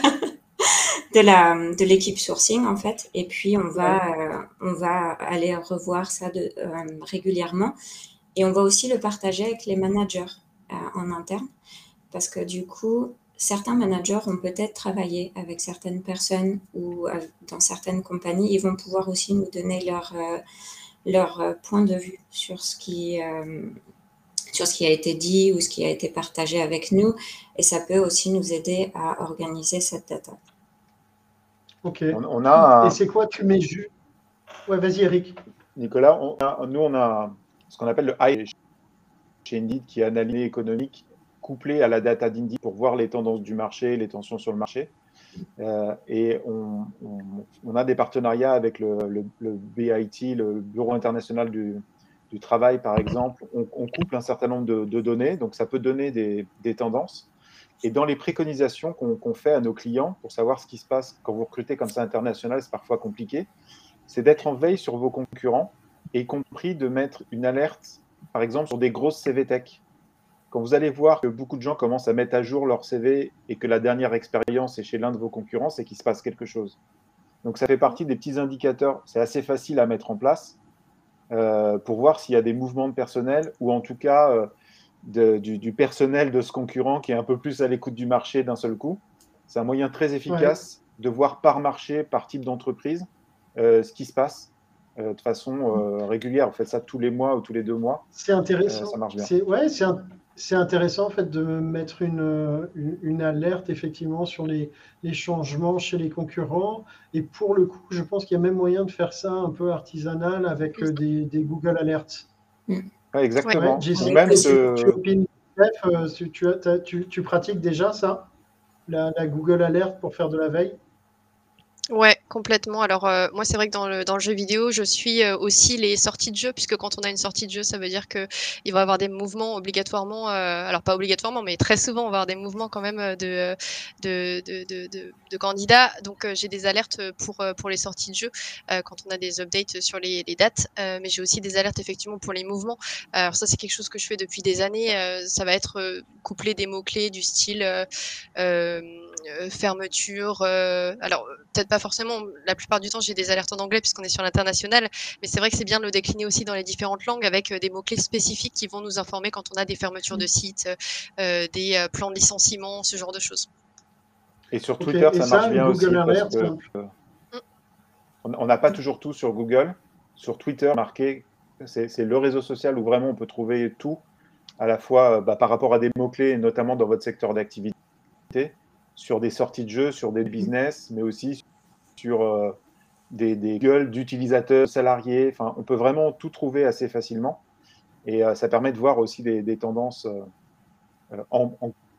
S3: de la de l'équipe sourcing en fait. Et puis on va euh, on va aller revoir ça de, euh, régulièrement. Et on va aussi le partager avec les managers euh, en interne. Parce que du coup certains managers ont peut-être travaillé avec certaines personnes ou dans certaines compagnies. Ils vont pouvoir aussi nous donner leur leur point de vue sur ce qui sur ce qui a été dit ou ce qui a été partagé avec nous. Et ça peut aussi nous aider à organiser cette data.
S1: Ok. On, a Et c'est quoi tu mets juste Ouais, vas-y, Eric.
S2: Nicolas, nous, on a ce qu'on appelle le high chez Indeed, qui est analyse économique couplé à la data d'Indeed pour voir les tendances du marché, les tensions sur le marché. Euh, et on, a des partenariats avec le, BIT, le Bureau international du, travail, par exemple. On, couple un certain nombre de, données, donc ça peut donner des, des tendances. Et dans les préconisations qu'on fait à nos clients pour savoir ce qui se passe quand vous recrutez comme ça international, c'est parfois compliqué, c'est d'être en veille sur vos concurrents, et y compris de mettre une alerte, par exemple, sur des grosses CV tech. Quand vous allez voir que beaucoup de gens commencent à mettre à jour leur CV et que la dernière expérience est chez l'un de vos concurrents, c'est qu'il se passe quelque chose. Donc ça fait partie des petits indicateurs. C'est assez facile à mettre en place euh, pour voir s'il y a des mouvements de personnel ou en tout cas euh, du, personnel de ce concurrent qui est un peu plus à l'écoute du marché d'un seul coup. C'est un moyen très efficace de voir par marché, par type d'entreprise, euh, ce qui se passe euh, de façon euh, régulière. On fait ça tous les mois ou tous les deux mois.
S1: C'est intéressant. ça marche bien. C'est intéressant en fait de mettre une, une, alerte effectivement sur les, les, changements chez les concurrents. Et pour le coup, je pense qu'il y a même moyen de faire ça un peu artisanal avec des, des Google Alerts. Mm
S2: exactement.
S1: tu, pratiques déjà ça la, Google Alert pour faire de la veille?
S4: Ouais, complètement. Alors, euh, moi, c'est vrai que dans le, dans le jeu vidéo, je suis euh, aussi les sorties de jeu, puisque quand on a une sortie de jeu, ça veut dire qu'il va y avoir des mouvements obligatoirement, euh, alors pas obligatoirement, mais très souvent, on va avoir des mouvements quand même de, de, de, de, de candidats. Donc, j'ai des alertes pour, pour les sorties de jeu quand on a des updates sur les, les dates, mais j'ai aussi des alertes effectivement pour les mouvements. Alors, ça, c'est quelque chose que je fais depuis des années. ça va être couplé des mots-clés du style fermeture. alors, peut-être pas forcément. La plupart du temps, j'ai des alertes en anglais puisqu'on est sur l'international. Mais c'est vrai que c'est bien de le décliner aussi dans les différentes langues avec euh, des mots-clés spécifiques qui vont nous informer quand on a des fermetures de sites, euh, des euh, plans de licenciement, ce genre de choses.
S2: Et sur Twitter, ça, marche bien aussi. on n'a pas toujours tout sur Google. Sur Twitter, marqué, c'est le réseau social où vraiment on peut trouver tout, à la fois bah, par rapport à des mots-clés, notamment dans votre secteur d'activité sur des sorties de jeux, sur des business, mais aussi sur euh, des, gueules d'utilisateurs, salariés. Enfin, on peut vraiment tout trouver assez facilement. Et euh, ça permet de voir aussi des, tendances euh, en,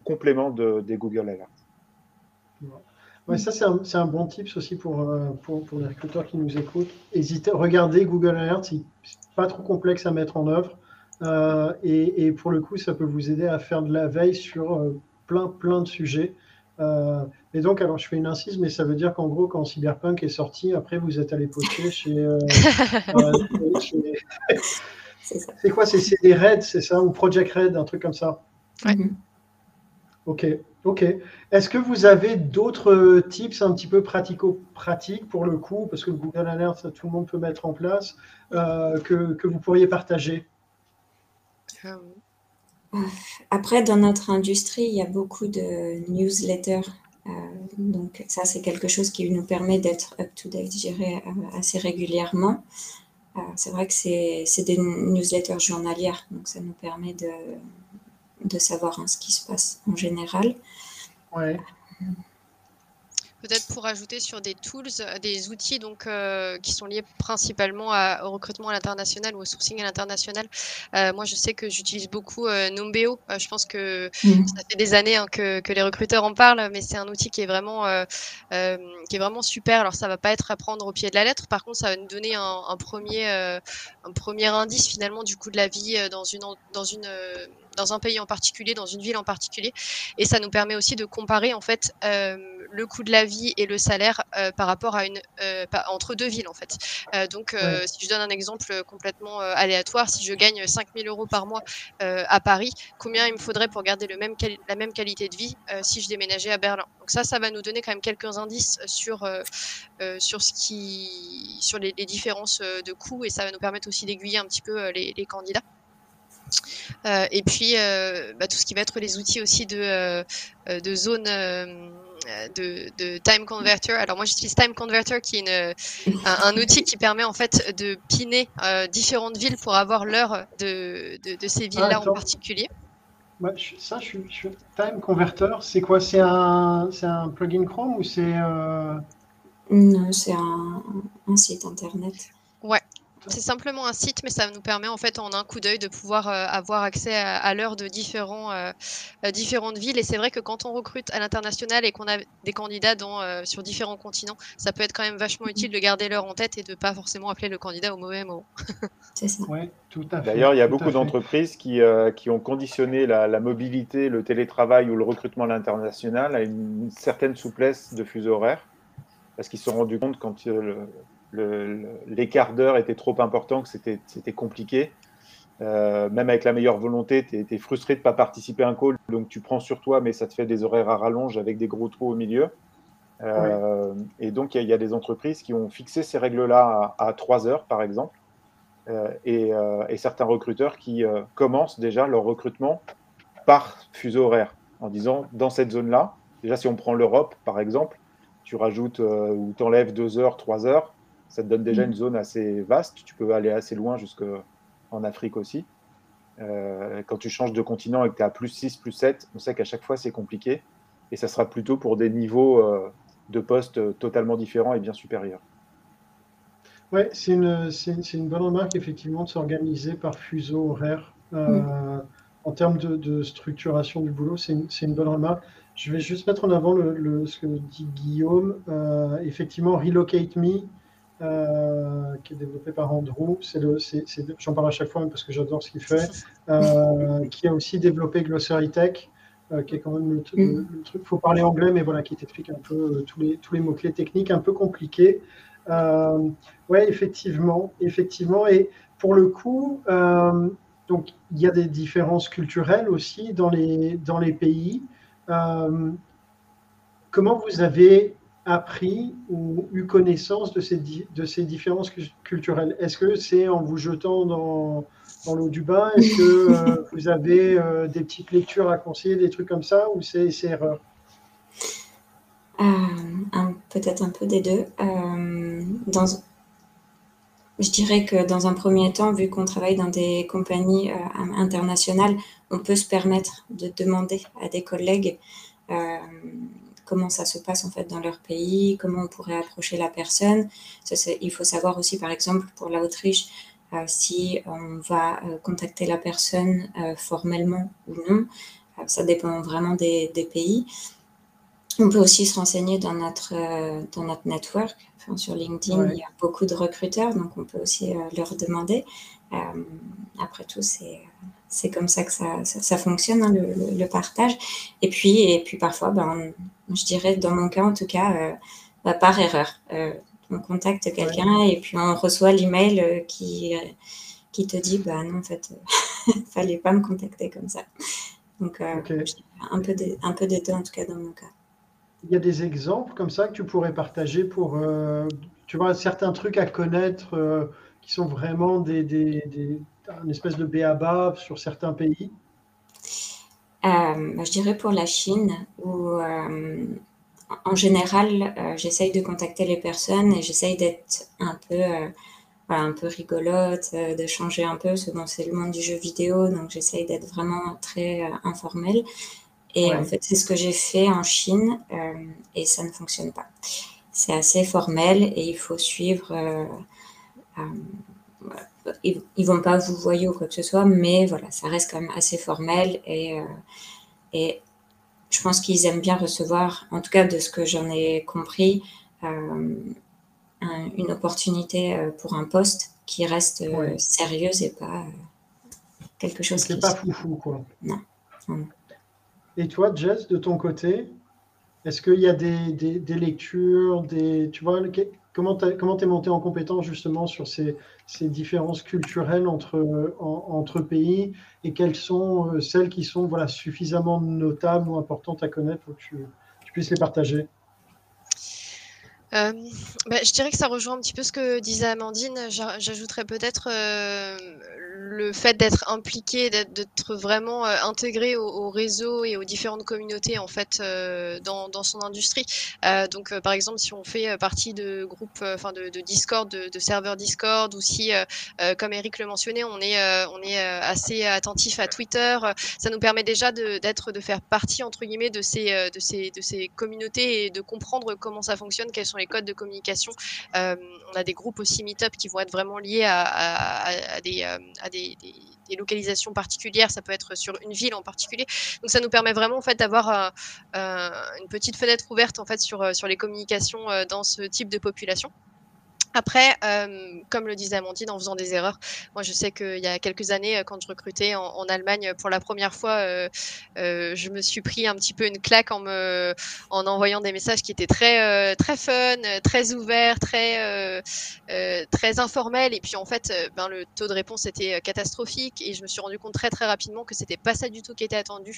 S2: complément de, des Google Alerts.
S1: Ouais, ça, c'est un, bon tips aussi pour, pour, les recruteurs qui nous écoutent. Hésitez, regardez Google Alerts, c'est pas trop complexe à mettre en œuvre. et, et, pour le coup, ça peut vous aider à faire de la veille sur plein, plein de sujets. Euh, et donc, alors je fais une incise, mais ça veut dire qu'en gros, quand Cyberpunk est sorti, après vous êtes allé poster chez. Euh, euh, c'est quoi C'est des Red, c'est ça Ou Project Red, un truc comme ça
S4: ouais.
S1: Ok, ok. Est-ce que vous avez d'autres tips un petit peu pratico-pratiques pour le coup, parce que le Google Alert, ça, tout le monde peut mettre en place, que, que, vous pourriez partager?
S3: Après, dans notre industrie, il y a beaucoup de newsletters. Euh, donc ça, c'est quelque chose qui nous permet d'être up-to-date, je dirais, euh, assez régulièrement. Euh, c'est vrai que c'est des newsletters journalières, donc ça nous permet de, de savoir hein, ce qui se passe en général.
S1: Ouais.
S4: Peut-être pour ajouter sur des tools, euh, des outils donc euh, qui sont liés principalement au recrutement à l'international ou au sourcing à l'international. Euh, moi, je sais que j'utilise beaucoup Numbeo. je pense que mmh. ça fait des années hein, que, que, les recruteurs en parlent, mais c'est un outil qui est vraiment qui est vraiment super. Alors, ça va pas être à prendre au pied de la lettre. Par contre, ça va nous donner un, un premier un premier indice finalement du coût de la vie dans une dans une dans un pays en particulier, dans une ville en particulier. Et ça nous permet aussi de comparer en fait euh, le coût de la vie et le salaire euh, par rapport à une euh, entre deux villes en fait. donc si je donne un exemple complètement aléatoire, si je gagne 5000 euros par mois à Paris, combien il me faudrait pour garder le même la même qualité de vie si je déménageais à Berlin? Donc ça, ça va nous donner quand même quelques indices sur sur ce qui sur les, différences de coûts et ça va nous permettre aussi d'aiguiller un petit peu les candidats. Euh, et puis, euh, bah, tout ce qui va être les outils aussi de, euh, de zone de, time converter. Alors moi j'utilise time converter qui est un, outil qui permet en fait de piner différentes villes pour avoir l'heure de, de, ces villes-là en particulier.
S1: ça, je suis, time converter. C'est quoi? C'est un, un plugin Chrome ou c'est
S3: Non, c'est un, un, site internet.
S4: C'est simplement un site, mais ça nous permet en fait en un coup d'œil de pouvoir euh, avoir accès à, l'heure de différents, euh, euh, différentes villes. Et c'est vrai que quand on recrute à l'international et qu'on a des candidats dans, sur différents continents, ça peut être quand même vachement utile de garder l'heure en tête et de pas forcément appeler le candidat au mauvais moment.
S3: c'est ça.
S1: tout à
S2: fait. D'ailleurs, il y a beaucoup d'entreprises qui, qui ont conditionné la, la, mobilité, le télétravail ou le recrutement à l'international à une certaine souplesse de fuseau horaire parce qu'ils se sont rendus compte quand le, l'écart d'heure était trop important, que c'était compliqué. Euh, même avec la meilleure volonté, tu es, frustré de ne pas participer à un call, donc tu prends sur toi, mais ça te fait des horaires à rallonge avec des gros trous au milieu. Euh, et donc, il y, a des entreprises qui ont fixé ces règles-là à, 3 heures, par exemple, euh, et, certains recruteurs qui commencent déjà leur recrutement par fuseau horaire, en disant, dans cette zone-là, déjà si on prend l'Europe, par exemple, tu rajoutes ou tu enlèves 2 heures, 3 heures, ça te donne déjà mm. une zone assez vaste. Tu peux aller assez loin jusqu'en Afrique aussi. Euh, quand tu changes de continent et que tu es à plus 6, plus 7, on sait qu'à chaque fois c'est compliqué. Et ça sera plutôt pour des niveaux euh, de poste totalement différents et bien supérieurs.
S1: Oui, c'est une, une, bonne remarque effectivement de s'organiser par fuseau horaire. Euh, mm. En termes de, structuration du boulot, c'est une, une, bonne remarque. Je vais juste mettre en avant le, ce que dit Guillaume. Euh, effectivement, Relocate Me, euh, qui est développé par Andrew, j'en parle à chaque fois parce que j'adore ce qu'il fait, euh, qui a aussi développé Glossary Tech, qui est quand même le, truc, il faut parler anglais, mais voilà, qui t'explique un peu tous les, tous les mots-clés techniques un peu compliqués. oui, effectivement, effectivement. Et pour le coup, donc, il y a des différences culturelles aussi dans les, dans les pays. Euh, comment vous avez appris ou eu connaissance de ces, de ces différences culturelles. Est-ce que c'est en vous jetant dans, dans l'eau du bain? Est-ce que euh, vous avez euh, des petites lectures à conseiller, des trucs comme ça, ou c'est erreur?
S3: Peut-être un peu des deux. dans, je dirais que dans un premier temps, vu qu'on travaille dans des compagnies internationales, on peut se permettre de demander à des collègues euh, comment ça se passe en fait dans leur pays, comment on pourrait approcher la personne. il faut savoir aussi, par exemple, pour l'Autriche, euh, si on va euh, contacter la personne formellement ou non. ça dépend vraiment des, pays. On peut aussi se renseigner dans notre, dans notre network. sur LinkedIn, il y a beaucoup de recruteurs, donc on peut aussi leur demander. après tout, c'est c'est comme ça que ça, ça, fonctionne, hein, le, le, partage. Et puis, et puis parfois, ben, je dirais, dans mon cas en tout cas, euh, bah, par erreur. Euh, on contacte quelqu'un et puis on reçoit l'email euh, qui, qui te dit, bah non, en fait, fallait pas me contacter comme ça. Donc, un, peu de, un peu de deux en tout cas dans mon cas.
S1: Il y a des exemples comme ça que tu pourrais partager pour, tu vois, certains trucs à connaître qui sont vraiment des, des, des une espèce de béaba sur certains pays?
S3: Je dirais pour la Chine, où euh, en général, euh, j'essaye de contacter les personnes et j'essaye d'être un peu, un peu rigolote, de changer un peu. c'est le monde du jeu vidéo, donc j'essaye d'être vraiment très informelle. Et en fait, c'est ce que j'ai fait en Chine et ça ne fonctionne pas. C'est assez formel et il faut suivre ils, ne vont pas vous voyer ou quoi que ce soit, mais voilà, ça reste quand même assez formel et, euh, et je pense qu'ils aiment bien recevoir, en tout cas de ce que j'en ai compris, euh, une opportunité euh, pour un poste qui reste sérieuse et pas quelque chose
S1: qui. pas foufou, quoi.
S3: Non.
S1: Et toi, Jess, de ton côté, est-ce qu'il y a des, des, des, lectures, des, tu vois, Comment tu es, monté en compétence justement sur ces, différences culturelles entre, pays et quelles sont euh, celles qui sont voilà, suffisamment notables ou importantes à connaître pour que tu, puisses les partager?
S4: Euh, bah, je dirais que ça rejoint un petit peu ce que disait Amandine. J'ajouterais peut-être euh, le fait d'être impliqué, d'être vraiment euh, intégré au, réseau et aux différentes communautés en fait euh, dans, dans, son industrie. Euh, donc par exemple si on fait partie de groupes, enfin de, de, Discord, de, de, serveurs Discord, ou si comme Eric le mentionnait, on est on est assez attentif à Twitter, ça nous permet déjà d'être de, faire partie entre guillemets de ces de ces de ces communautés et de comprendre comment ça fonctionne, quels sont les codes de communication. on a des groupes aussi Meetup qui vont être vraiment liés à, à des localisations particulières, ça peut être sur une ville en particulier. Donc ça nous permet vraiment en fait d'avoir euh, euh, une petite fenêtre ouverte en fait sur, euh, sur les communications dans ce type de population. Après, euh, comme le disait Amandine, en faisant des erreurs, moi je sais qu'il y a quelques années, euh, quand je recrutais en, Allemagne pour la première fois, euh, je me suis pris un petit peu une claque en me, en envoyant des messages qui étaient très, très fun, très ouverts, très, très informels. Et puis en fait, ben, le taux de réponse était catastrophique et je me suis rendu compte très très rapidement que c'était pas ça du tout qui était attendu,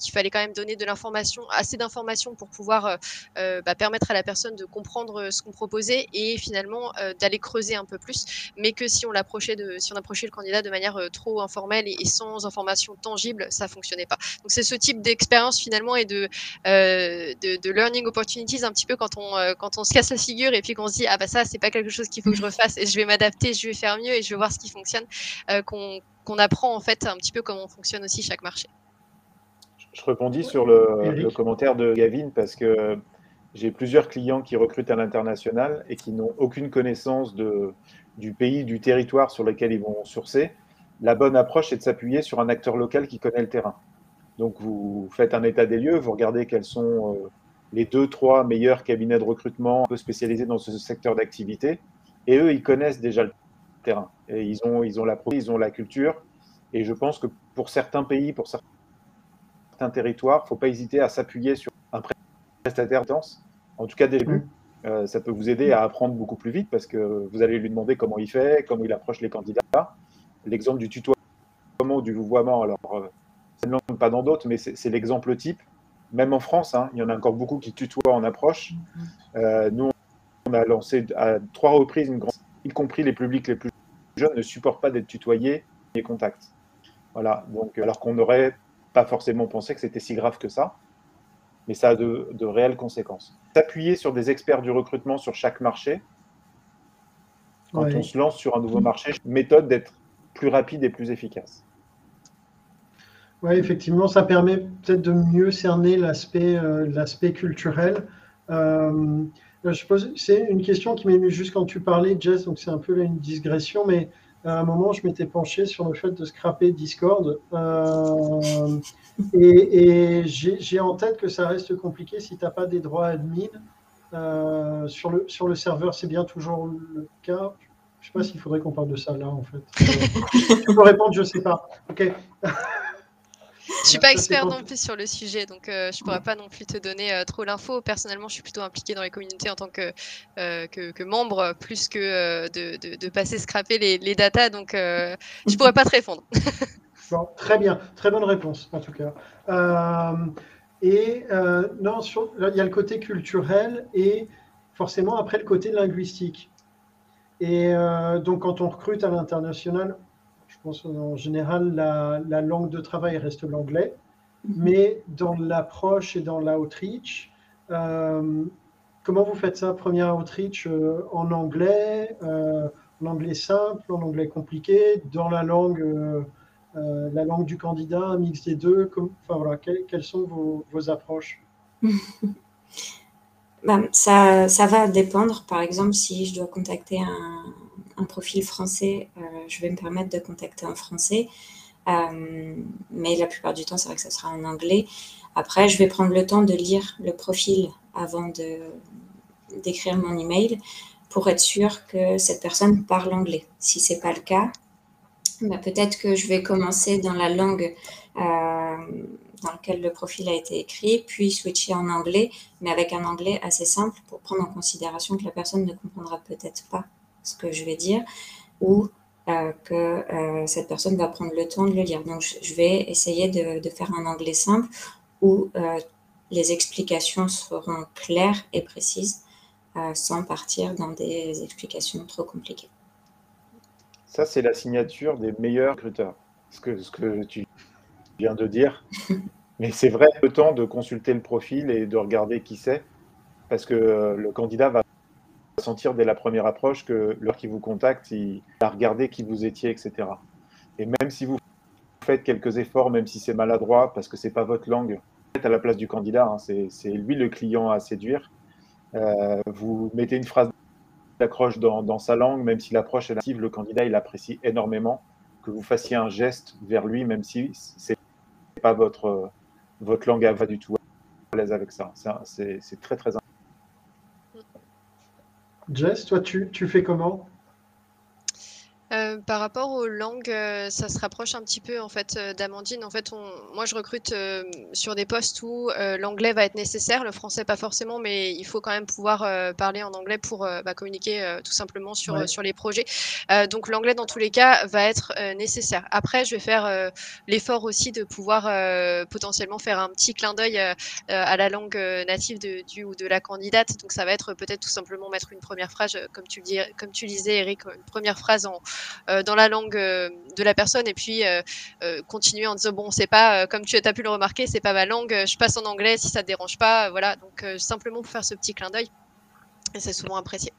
S4: qu'il fallait quand même donner de l'information, assez d'informations pour pouvoir bah, permettre à la personne de comprendre ce qu'on proposait et finalement euh, d'aller creuser un peu plus, mais que si on l'approchait de, si on approchait le candidat de manière euh, trop informelle et, sans information tangible, ça fonctionnait pas. Donc c'est ce type d'expérience finalement et de, euh, de, learning opportunities un petit peu quand on quand on se casse la figure et puis qu'on se dit ah bah ça c'est pas quelque chose qu'il faut que je refasse et je vais m'adapter, je vais faire mieux et je vais voir ce qui fonctionne, qu'on apprend en fait un petit peu comment fonctionne aussi chaque marché.
S2: Je rebondis sur le, le commentaire de Gavin parce que j'ai plusieurs clients qui recrutent à l'international et qui n'ont aucune connaissance de, du pays, du territoire sur lequel ils vont sourcer. La bonne approche, c'est de s'appuyer sur un acteur local qui connaît le terrain. Donc vous faites un état des lieux, vous regardez quels sont euh, les deux, trois meilleurs cabinets de recrutement un peu spécialisés dans ce secteur d'activité. Et eux, ils connaissent déjà le terrain. Ils ont, la ils ont la culture. Et je pense que pour certains pays, pour certains territoires, il ne faut pas hésiter à s'appuyer sur prestataire dense. En tout cas, dès le début, euh, ça peut vous aider à apprendre beaucoup plus vite parce que vous allez lui demander comment il fait, comment il approche les candidats. L'exemple du tutoiement ou du vouvoiement, alors, euh, ça ne langue pas dans d'autres, mais c'est l'exemple type même en France, hein, il y en a encore beaucoup qui tutoient en approche. Euh, nous, on a lancé à trois reprises une grande, y compris les publics les plus jeunes ne supportent pas d'être tutoyés et contacts. Voilà. Donc, alors qu'on n'aurait pas forcément pensé que c'était si grave que ça, mais ça a de, réelles conséquences. S'appuyer sur des experts du recrutement sur chaque marché, quand on se lance sur un nouveau marché, méthode d'être plus rapide et plus efficace.
S1: Oui, effectivement, ça permet peut-être de mieux cerner l'aspect euh, culturel. Euh, je pose, c'est une question qui m'est venue juste quand tu parlais, Jess, donc c'est un peu une digression, mais à un moment, je m'étais penché sur le fait de scraper Discord. Euh, et, j'ai en tête que ça reste compliqué si tu n'as pas des droits admin. sur, le, sur le serveur, c'est bien toujours le cas. Je ne sais pas s'il faudrait qu'on parle de ça là, en fait. tu peux répondre, je ne sais pas. OK.
S4: Je suis pas expert non plus sur le sujet, donc euh, je pourrais pas non plus te donner euh, trop l'info. Personnellement, je suis plutôt impliqué dans les communautés en tant que, euh, membre, plus que de, de, passer scraper les, les datas, donc je pourrais pas te répondre.
S1: très bien, très bonne réponse en tout cas. et non, il y a le côté culturel et forcément après le côté linguistique. Et donc quand on recrute à l'international, pense en général, la, langue de travail reste l'anglais, mhm. mais dans l'approche et dans l'outreach, euh, comment vous faites ça Premier outreach euh, en anglais, euh, en anglais simple, en anglais compliqué, dans la langue, la langue du candidat, un mix des deux enfin, voilà, quelles, sont vos, approches?
S3: Ben, ça, ça va dépendre. Par exemple, si je dois contacter un, un profil français, euh, je vais me permettre de contacter en français. Euh, mais la plupart du temps, c'est vrai que ça sera en anglais. Après, je vais prendre le temps de lire le profil avant d'écrire mon email pour être sûr que cette personne parle anglais. Si ce n'est pas le cas, bah, peut-être que je vais commencer dans la langue euh, dans laquelle le profil a été écrit, puis switcher en anglais, mais avec un anglais assez simple pour prendre en considération que la personne ne comprendra peut-être pas ce que je vais dire, ou euh, que euh, cette personne va prendre le temps de le lire. Donc, je vais essayer de, faire un anglais simple où euh, les explications seront claires et précises sans partir dans des explications trop compliquées.
S2: Ça, c'est la signature des meilleurs recruteurs, ce que, ce que tu viens de dire. Mais c'est vrai, le temps de consulter le profil et de regarder qui c'est, parce que le candidat va sentir dès la première approche que l'heure qui vous contacte, il a regardé qui vous étiez, etc. Et même si vous faites quelques efforts, même si c'est maladroit, parce que c'est pas votre langue, vous êtes à la place du candidat, hein, c'est lui le client à séduire. Euh, vous mettez une phrase d'accroche dans, sa langue, même si l'approche est active, le candidat il apprécie énormément que vous fassiez un geste vers lui, même si c'est pas votre, votre langue à va du tout à l'aise avec ça. C'est très très.
S1: Jess, toi, tu, tu fais comment?
S4: Euh, par rapport aux langues, euh, ça se rapproche un petit peu en fait euh, d'Amandine. En fait, on, moi, je recrute sur des postes où l'anglais va être nécessaire, le français pas forcément, mais il faut quand même pouvoir parler en anglais pour bah, communiquer tout simplement sur sur les projets. donc, l'anglais dans tous les cas va être nécessaire. Après, je vais faire l'effort aussi de pouvoir potentiellement faire un petit clin d'œil à la langue native de, du ou de la candidate. Donc, ça va être peut-être tout simplement mettre une première phrase, comme tu dis, comme tu disais, Eric, une première phrase en dans la langue euh, de la personne et puis euh, continuer en disant bon c'est pas comme tu as pu le remarquer c'est pas ma langue je passe en anglais si ça te dérange pas voilà donc simplement pour faire ce petit clin d'œil et c'est souvent apprécié.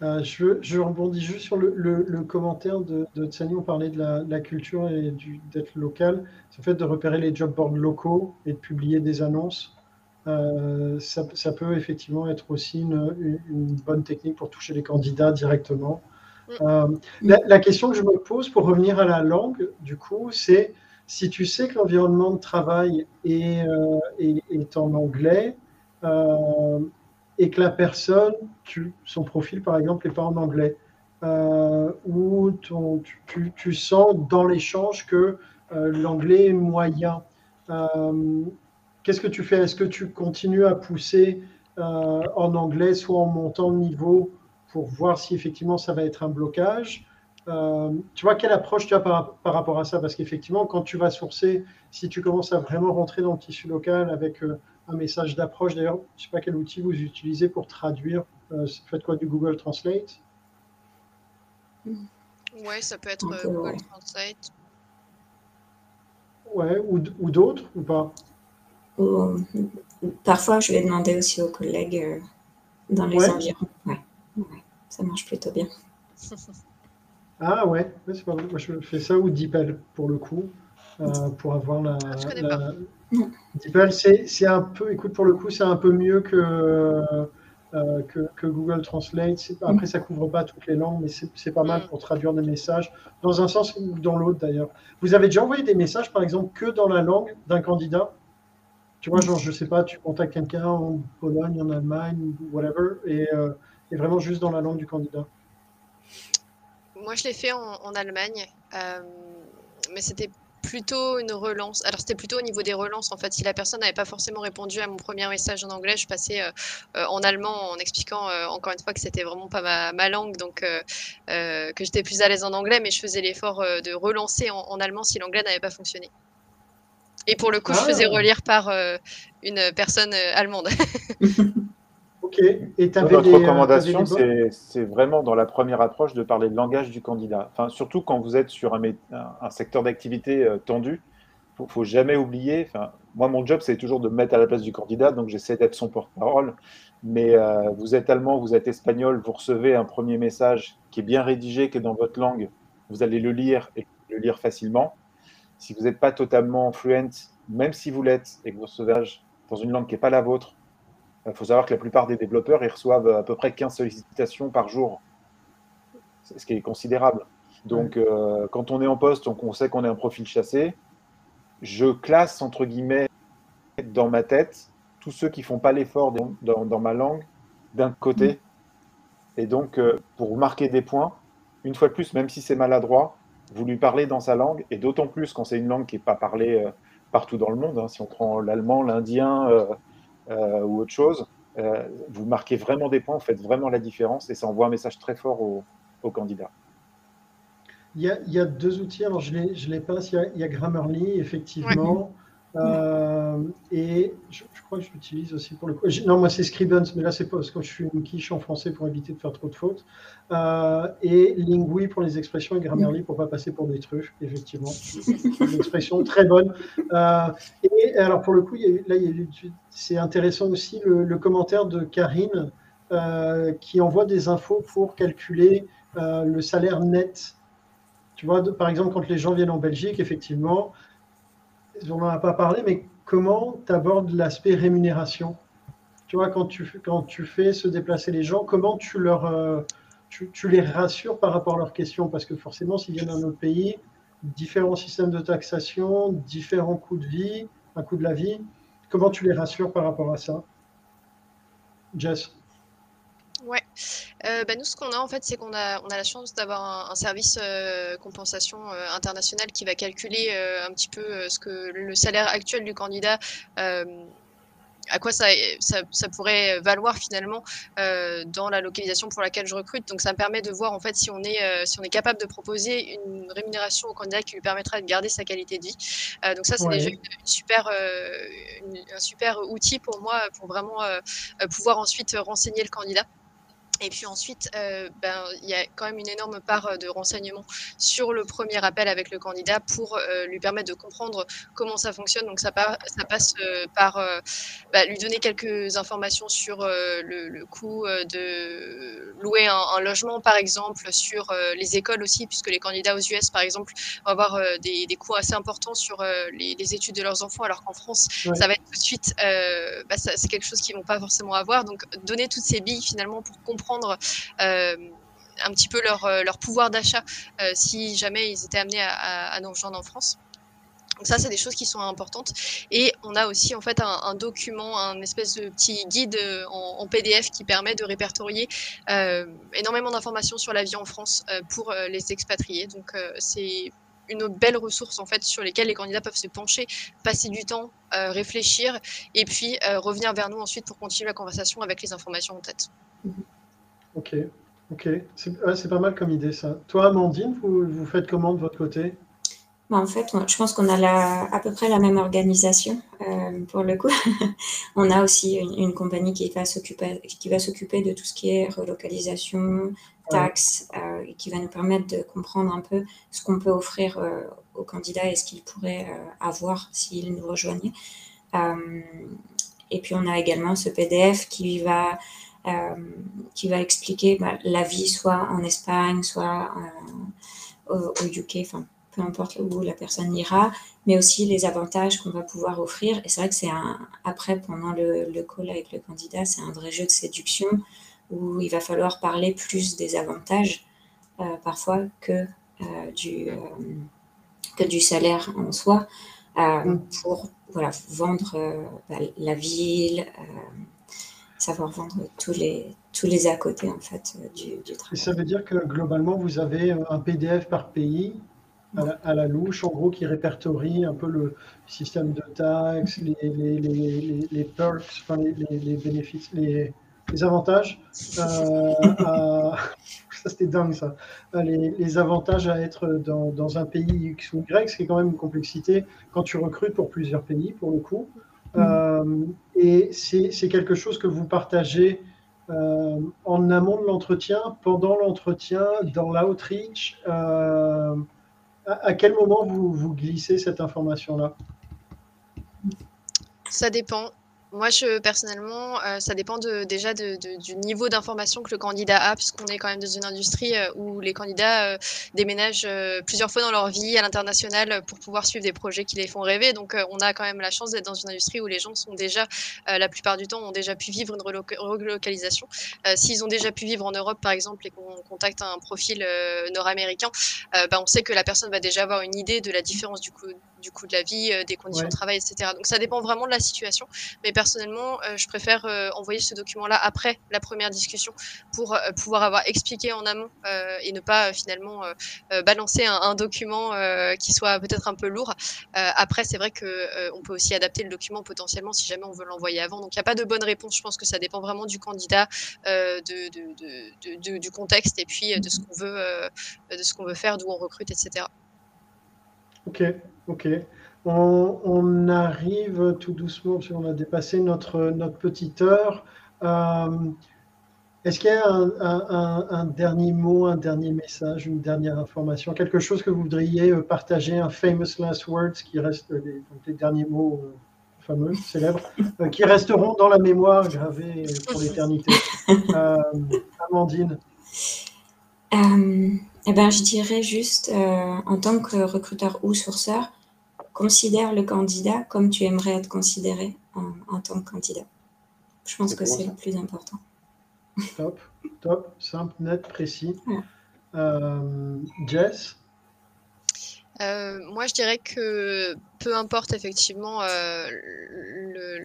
S1: je, rebondis juste sur le, commentaire de, de Tsani, on parlait de la, culture et d'être local. C'est le fait de repérer les job boards locaux et de publier des annonces. ça, peut effectivement être aussi une, bonne technique pour toucher les candidats directement. Euh, la, question que je me pose pour revenir à la langue, du coup, c'est si tu sais que l'environnement de travail est, est, en anglais et que la personne, son profil par exemple n'est pas en anglais, ou tu, tu, sens dans l'échange que l'anglais est moyen, qu'est-ce que tu fais? Est-ce que tu continues à pousser en anglais, soit en montant le niveau pour voir si effectivement ça va être un blocage. Euh, tu vois, quelle approche tu as par, rapport à ça? Parce qu'effectivement, quand tu vas sourcer, si tu commences à vraiment rentrer dans le tissu local avec euh, un message d'approche, d'ailleurs, je ne sais pas quel outil vous utilisez pour traduire, euh, faites quoi du Google Translate?
S4: Ouais, ça peut être Google Translate.
S1: Ouais, ou, ou d'autres ou pas?
S3: Parfois, je vais demander aussi aux collègues dans les environs. Ouais ça marche plutôt bien.
S1: Ah ouais, c'est pas Moi, je fais ça ou DeepL pour le coup, euh, pour avoir la.
S4: Ah,
S1: DeepL, c'est un peu, écoute, pour le coup, c'est un peu mieux que, euh, que, Google Translate. Après, ça couvre pas toutes les langues, mais c'est pas mal mm. pour traduire des messages, dans un sens ou dans l'autre d'ailleurs. Vous avez déjà envoyé des messages, par exemple, que dans la langue d'un candidat? Tu vois, genre, je sais pas, tu contactes quelqu'un en Pologne, en Allemagne, whatever, et. Euh, et vraiment juste dans la langue du candidat
S4: Moi, je l'ai fait en, Allemagne, euh, mais c'était plutôt une relance. Alors, c'était plutôt au niveau des relances. En fait, si la personne n'avait pas forcément répondu à mon premier message en anglais, je passais euh, euh, en allemand en expliquant encore une fois que c'était vraiment pas ma, langue, donc que j'étais plus à l'aise en anglais, mais je faisais l'effort de relancer en, allemand si l'anglais n'avait pas fonctionné. Et pour le coup, je faisais ah. relire par une personne allemande.
S1: Ok. Et
S2: Notre euh, recommandation, c'est vraiment dans la première approche de parler le langage du candidat. Enfin, surtout quand vous êtes sur un, un secteur d'activité euh, tendu, il ne faut jamais oublier. Enfin, moi, mon job, c'est toujours de me mettre à la place du candidat, donc j'essaie d'être son porte-parole. Mais euh, vous êtes allemand, vous êtes espagnol, vous recevez un premier message qui est bien rédigé, qui est dans votre langue. Vous allez le lire et le lire facilement. Si vous n'êtes pas totalement fluent, même si vous l'êtes et que vous recevez dans une langue qui n'est pas la vôtre, il faut savoir que la plupart des développeurs ils reçoivent à peu près 15 sollicitations par jour, ce qui est considérable. Donc, euh, quand on est en poste, on sait qu'on est un profil chassé. Je classe, entre guillemets, dans ma tête, tous ceux qui font pas l'effort dans, ma langue d'un côté. Et donc, euh, pour marquer des points, une fois de plus, même si c'est maladroit, vous lui parlez dans sa langue, et d'autant plus quand c'est une langue qui n'est pas parlée euh, partout dans le monde. Hein. si on prend l'allemand, l'indien, ou autre chose, euh, vous marquez vraiment des points, vous faites vraiment la différence et ça envoie un message très fort aux, candidats.
S1: Il y, a, il y, a, deux outils, alors je il y a, il y a Grammarly, effectivement. Euh, et je, crois que je l'utilise aussi pour le coup. Non, moi c'est Scribens, mais là c'est parce que je suis une quiche en français pour éviter de faire trop de fautes. Euh, et Lingui pour les expressions et Grammarly pour pas passer pour des trucs, effectivement. une expression très bonne. Euh, et alors pour le coup, là c'est intéressant aussi le, commentaire de Karine qui envoie des infos pour calculer le salaire net. Tu vois, par exemple, quand les gens viennent en Belgique, effectivement, on n'en a pas parlé, mais comment tu abordes l'aspect rémunération? Tu vois, quand tu, quand tu fais se déplacer les gens, comment tu, leur, euh, tu, les rassures par rapport à leurs questions? Parce que forcément, s'ils viennent d'un autre pays, différents systèmes de taxation, différents coûts de vie, un coût de la vie, comment tu les rassures par rapport à ça? Jess?
S4: Ouais. Euh, bah, nous, ce qu'on a en fait, c'est qu'on a, on a la chance d'avoir un, service euh, compensation euh, international qui va calculer un petit peu ce que le salaire actuel du candidat à quoi ça, ça, pourrait valoir finalement dans la localisation pour laquelle je recrute. Donc ça me permet de voir en fait si on est, si on est capable de proposer une rémunération au candidat qui lui permettra de garder sa qualité de vie. donc ça c'est déjà une, super, un super outil pour moi pour vraiment pouvoir ensuite renseigner le candidat. Et puis ensuite, euh, ben, il y a quand même une énorme part euh, de renseignements sur le premier appel avec le candidat pour euh, lui permettre de comprendre comment ça fonctionne. Donc ça, ça passe par bah, lui donner quelques informations sur le, coût de louer un, logement, par exemple, sur les écoles aussi, puisque les candidats aux US, par exemple, vont avoir des, coûts assez importants sur les, études de leurs enfants, alors qu'en France, ça va être tout de suite, bah, c'est quelque chose qu'ils vont pas forcément avoir. Donc donner toutes ces billes finalement pour comprendre prendre euh, un petit peu leur, euh, pouvoir d'achat euh, si jamais ils étaient amenés à, à, nous rejoindre en France. Donc ça, c'est des choses qui sont importantes. Et on a aussi en fait un, document, un espèce de petit guide en, PDF qui permet de répertorier énormément d'informations sur la vie en France pour les expatriés. Donc c'est une belle ressource en fait sur lesquelles les candidats peuvent se pencher, passer du temps, réfléchir et puis revenir vers nous ensuite pour continuer la conversation avec les informations en tête.
S1: Ok, ok, c'est pas mal comme idée ça. Toi, Amandine, vous, vous faites comment de votre côté?
S3: Bah, en fait, je pense qu'on a la, à peu près la même organisation euh, pour le coup. on a aussi une, compagnie qui va s'occuper qui va s'occuper de tout ce qui est relocalisation, taxes, euh, et qui va nous permettre de comprendre un peu ce qu'on peut offrir euh, aux candidats et ce qu'ils pourraient avoir s'ils nous rejoignaient. et puis on a également ce PDF qui va qui va expliquer bah, la vie soit en Espagne, soit au, au UK, enfin peu importe où la personne ira, mais aussi les avantages qu'on va pouvoir offrir. Et c'est vrai que c'est un, après, pendant le, le, call avec le candidat, c'est un vrai jeu de séduction où il va falloir parler plus des avantages euh, parfois que, euh, du, euh, que du salaire en soi mm. pour voilà, vendre bah, la ville, savoir vendre tous les, tous les à côté en fait du, du travail.
S1: Et ça veut dire que globalement, vous avez un PDF par pays à la, louche, en gros, qui répertorie un peu le système de taxes, les, les, les, les perks, enfin les, bénéfices, les, avantages. Euh, ça, c'était dingue, ça. Euh, les, avantages à être dans, dans, un pays X ou Y, ce qui est quand même une complexité quand tu recrutes pour plusieurs pays, pour le coup. Euh, et c'est quelque chose que vous partagez en amont de l'entretien, pendant l'entretien, dans l'outreach à quel moment vous, vous glissez cette information-là?
S4: Ça dépend. Moi, je, personnellement, euh, ça dépend déjà du niveau d'information que le candidat a, puisqu'on est quand même dans une industrie euh, où les candidats euh, déménagent plusieurs fois dans leur vie à l'international pour pouvoir suivre des projets qui les font rêver. Donc, on a quand même la chance d'être dans une industrie où les gens sont déjà, la plupart du temps, ont déjà pu vivre une relocalisation. S'ils ont déjà pu vivre en Europe, par exemple, et qu'on contacte un profil nord-américain, bah, on sait que la personne va déjà avoir une idée de la différence du coup du coût de la vie, euh, des conditions de travail, etc. Donc ça dépend vraiment de la situation. Mais personnellement, euh, je préfère euh, envoyer ce document-là après la première discussion pour pouvoir avoir expliqué en amont et ne pas finalement balancer un, document qui soit peut-être un peu lourd. après, c'est vrai que on peut aussi adapter le document potentiellement si jamais on veut l'envoyer avant. Donc il n'y a pas de bonne réponse. Je pense que ça dépend vraiment du candidat, de, du contexte et puis de ce qu'on veut, de ce qu'on veut faire, d'où on recrute, etc.
S1: Ok, ok. On, arrive tout doucement, parce qu'on a dépassé notre, notre petite heure. Euh, est-ce qu'il y a un, dernier mot, un dernier message, une dernière information, quelque chose que vous voudriez euh, partager, un famous last words qui reste les, les derniers mots euh, fameux, célèbres, qui resteront dans la mémoire gravés pour l'éternité. Amandine.
S3: Eh ben, je dirais juste, euh, en tant que recruteur ou sourceur, considère le candidat comme tu aimerais être considéré en, tant que candidat. Je pense que c'est le plus important.
S1: Top, top, simple, net, précis. Euh, Jess?
S4: Euh, moi, je dirais que peu importe effectivement euh,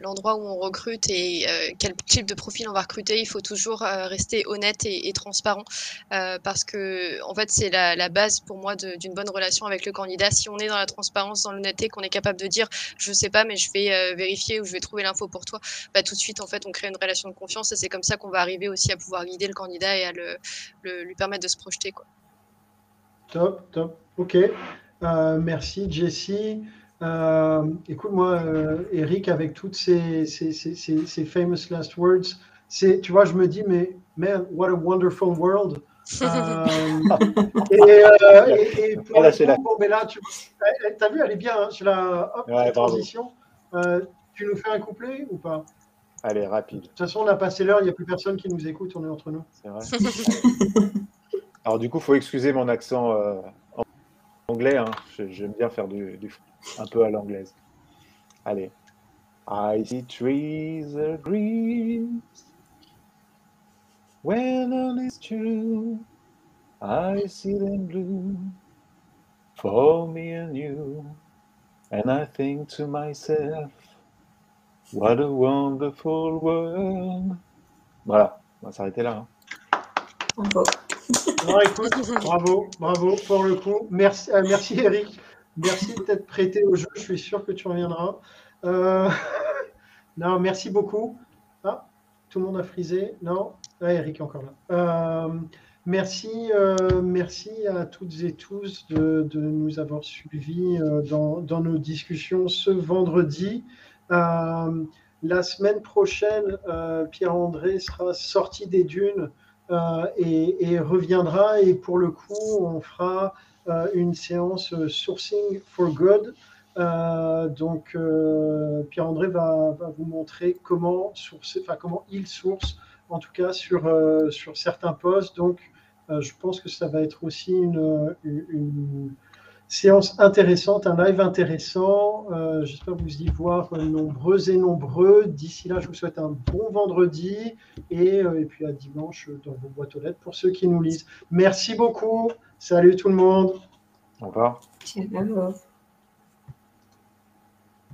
S4: l'endroit où on recrute et euh, quel type de profil on va recruter, il faut toujours rester honnête et, transparent parce que en fait c'est la, base pour moi d'une bonne relation avec le candidat. Si on est dans la transparence, dans l'honnêteté, qu'on est capable de dire je sais pas mais je vais vérifier ou je vais trouver l'info pour toi, bah, tout de suite en fait on crée une relation de confiance et c'est comme ça qu'on va arriver aussi à pouvoir guider le candidat et à le, lui permettre de se projeter quoi.
S1: Top, top. Ok. Euh, merci Jessie. Euh, écoute, moi, euh, Eric, avec toutes ces, ces, ces, ces, famous last words, tu vois, je me dis, mais man, what a wonderful world. et, et, pour ah, bon, mais là, tu as vu, elle est bien, hein, je la hop, transition. tu nous fais un couplet ou pas?
S2: Allez, rapide. De
S1: toute façon, on a passé l'heure, il n'y a plus personne qui nous écoute, on est entre nous. C'est vrai.
S2: Alors, du coup, il faut excuser mon accent anglais, hein. j'aime bien faire du, du, un peu à l'anglaise. Allez. I see trees are green when all is true. I see them blue for me and you. And I think to myself, what a wonderful world. Voilà, on va s'arrêter là.
S3: Hein. Bravo.
S1: bravo, pour le coup. Merci, euh, merci Eric. Merci d'être prêté au jeu. Je suis sûr que tu reviendras. Euh, non, merci beaucoup. Ah, tout le monde a frisé. Non, ah, Eric est encore là. Euh, merci, merci à toutes et tous de, nous avoir suivis dans, nos discussions ce vendredi. la semaine prochaine, Pierre-André sera sorti des dunes et, et, reviendra. Et pour le coup, on fera euh, une séance euh, Sourcing for Good. Euh, donc, Pierre-André va, vous montrer comment, il source, en tout cas sur, certains postes. Donc, je pense que ça va être aussi une, séance intéressante, un live intéressant. J'espère vous y voir nombreux et nombreux. D'ici là, je vous souhaite un bon vendredi et, et puis à dimanche dans vos boîtes aux lettres pour ceux qui nous lisent. Merci beaucoup. Salut tout le monde.
S2: Au revoir.
S3: Ciao.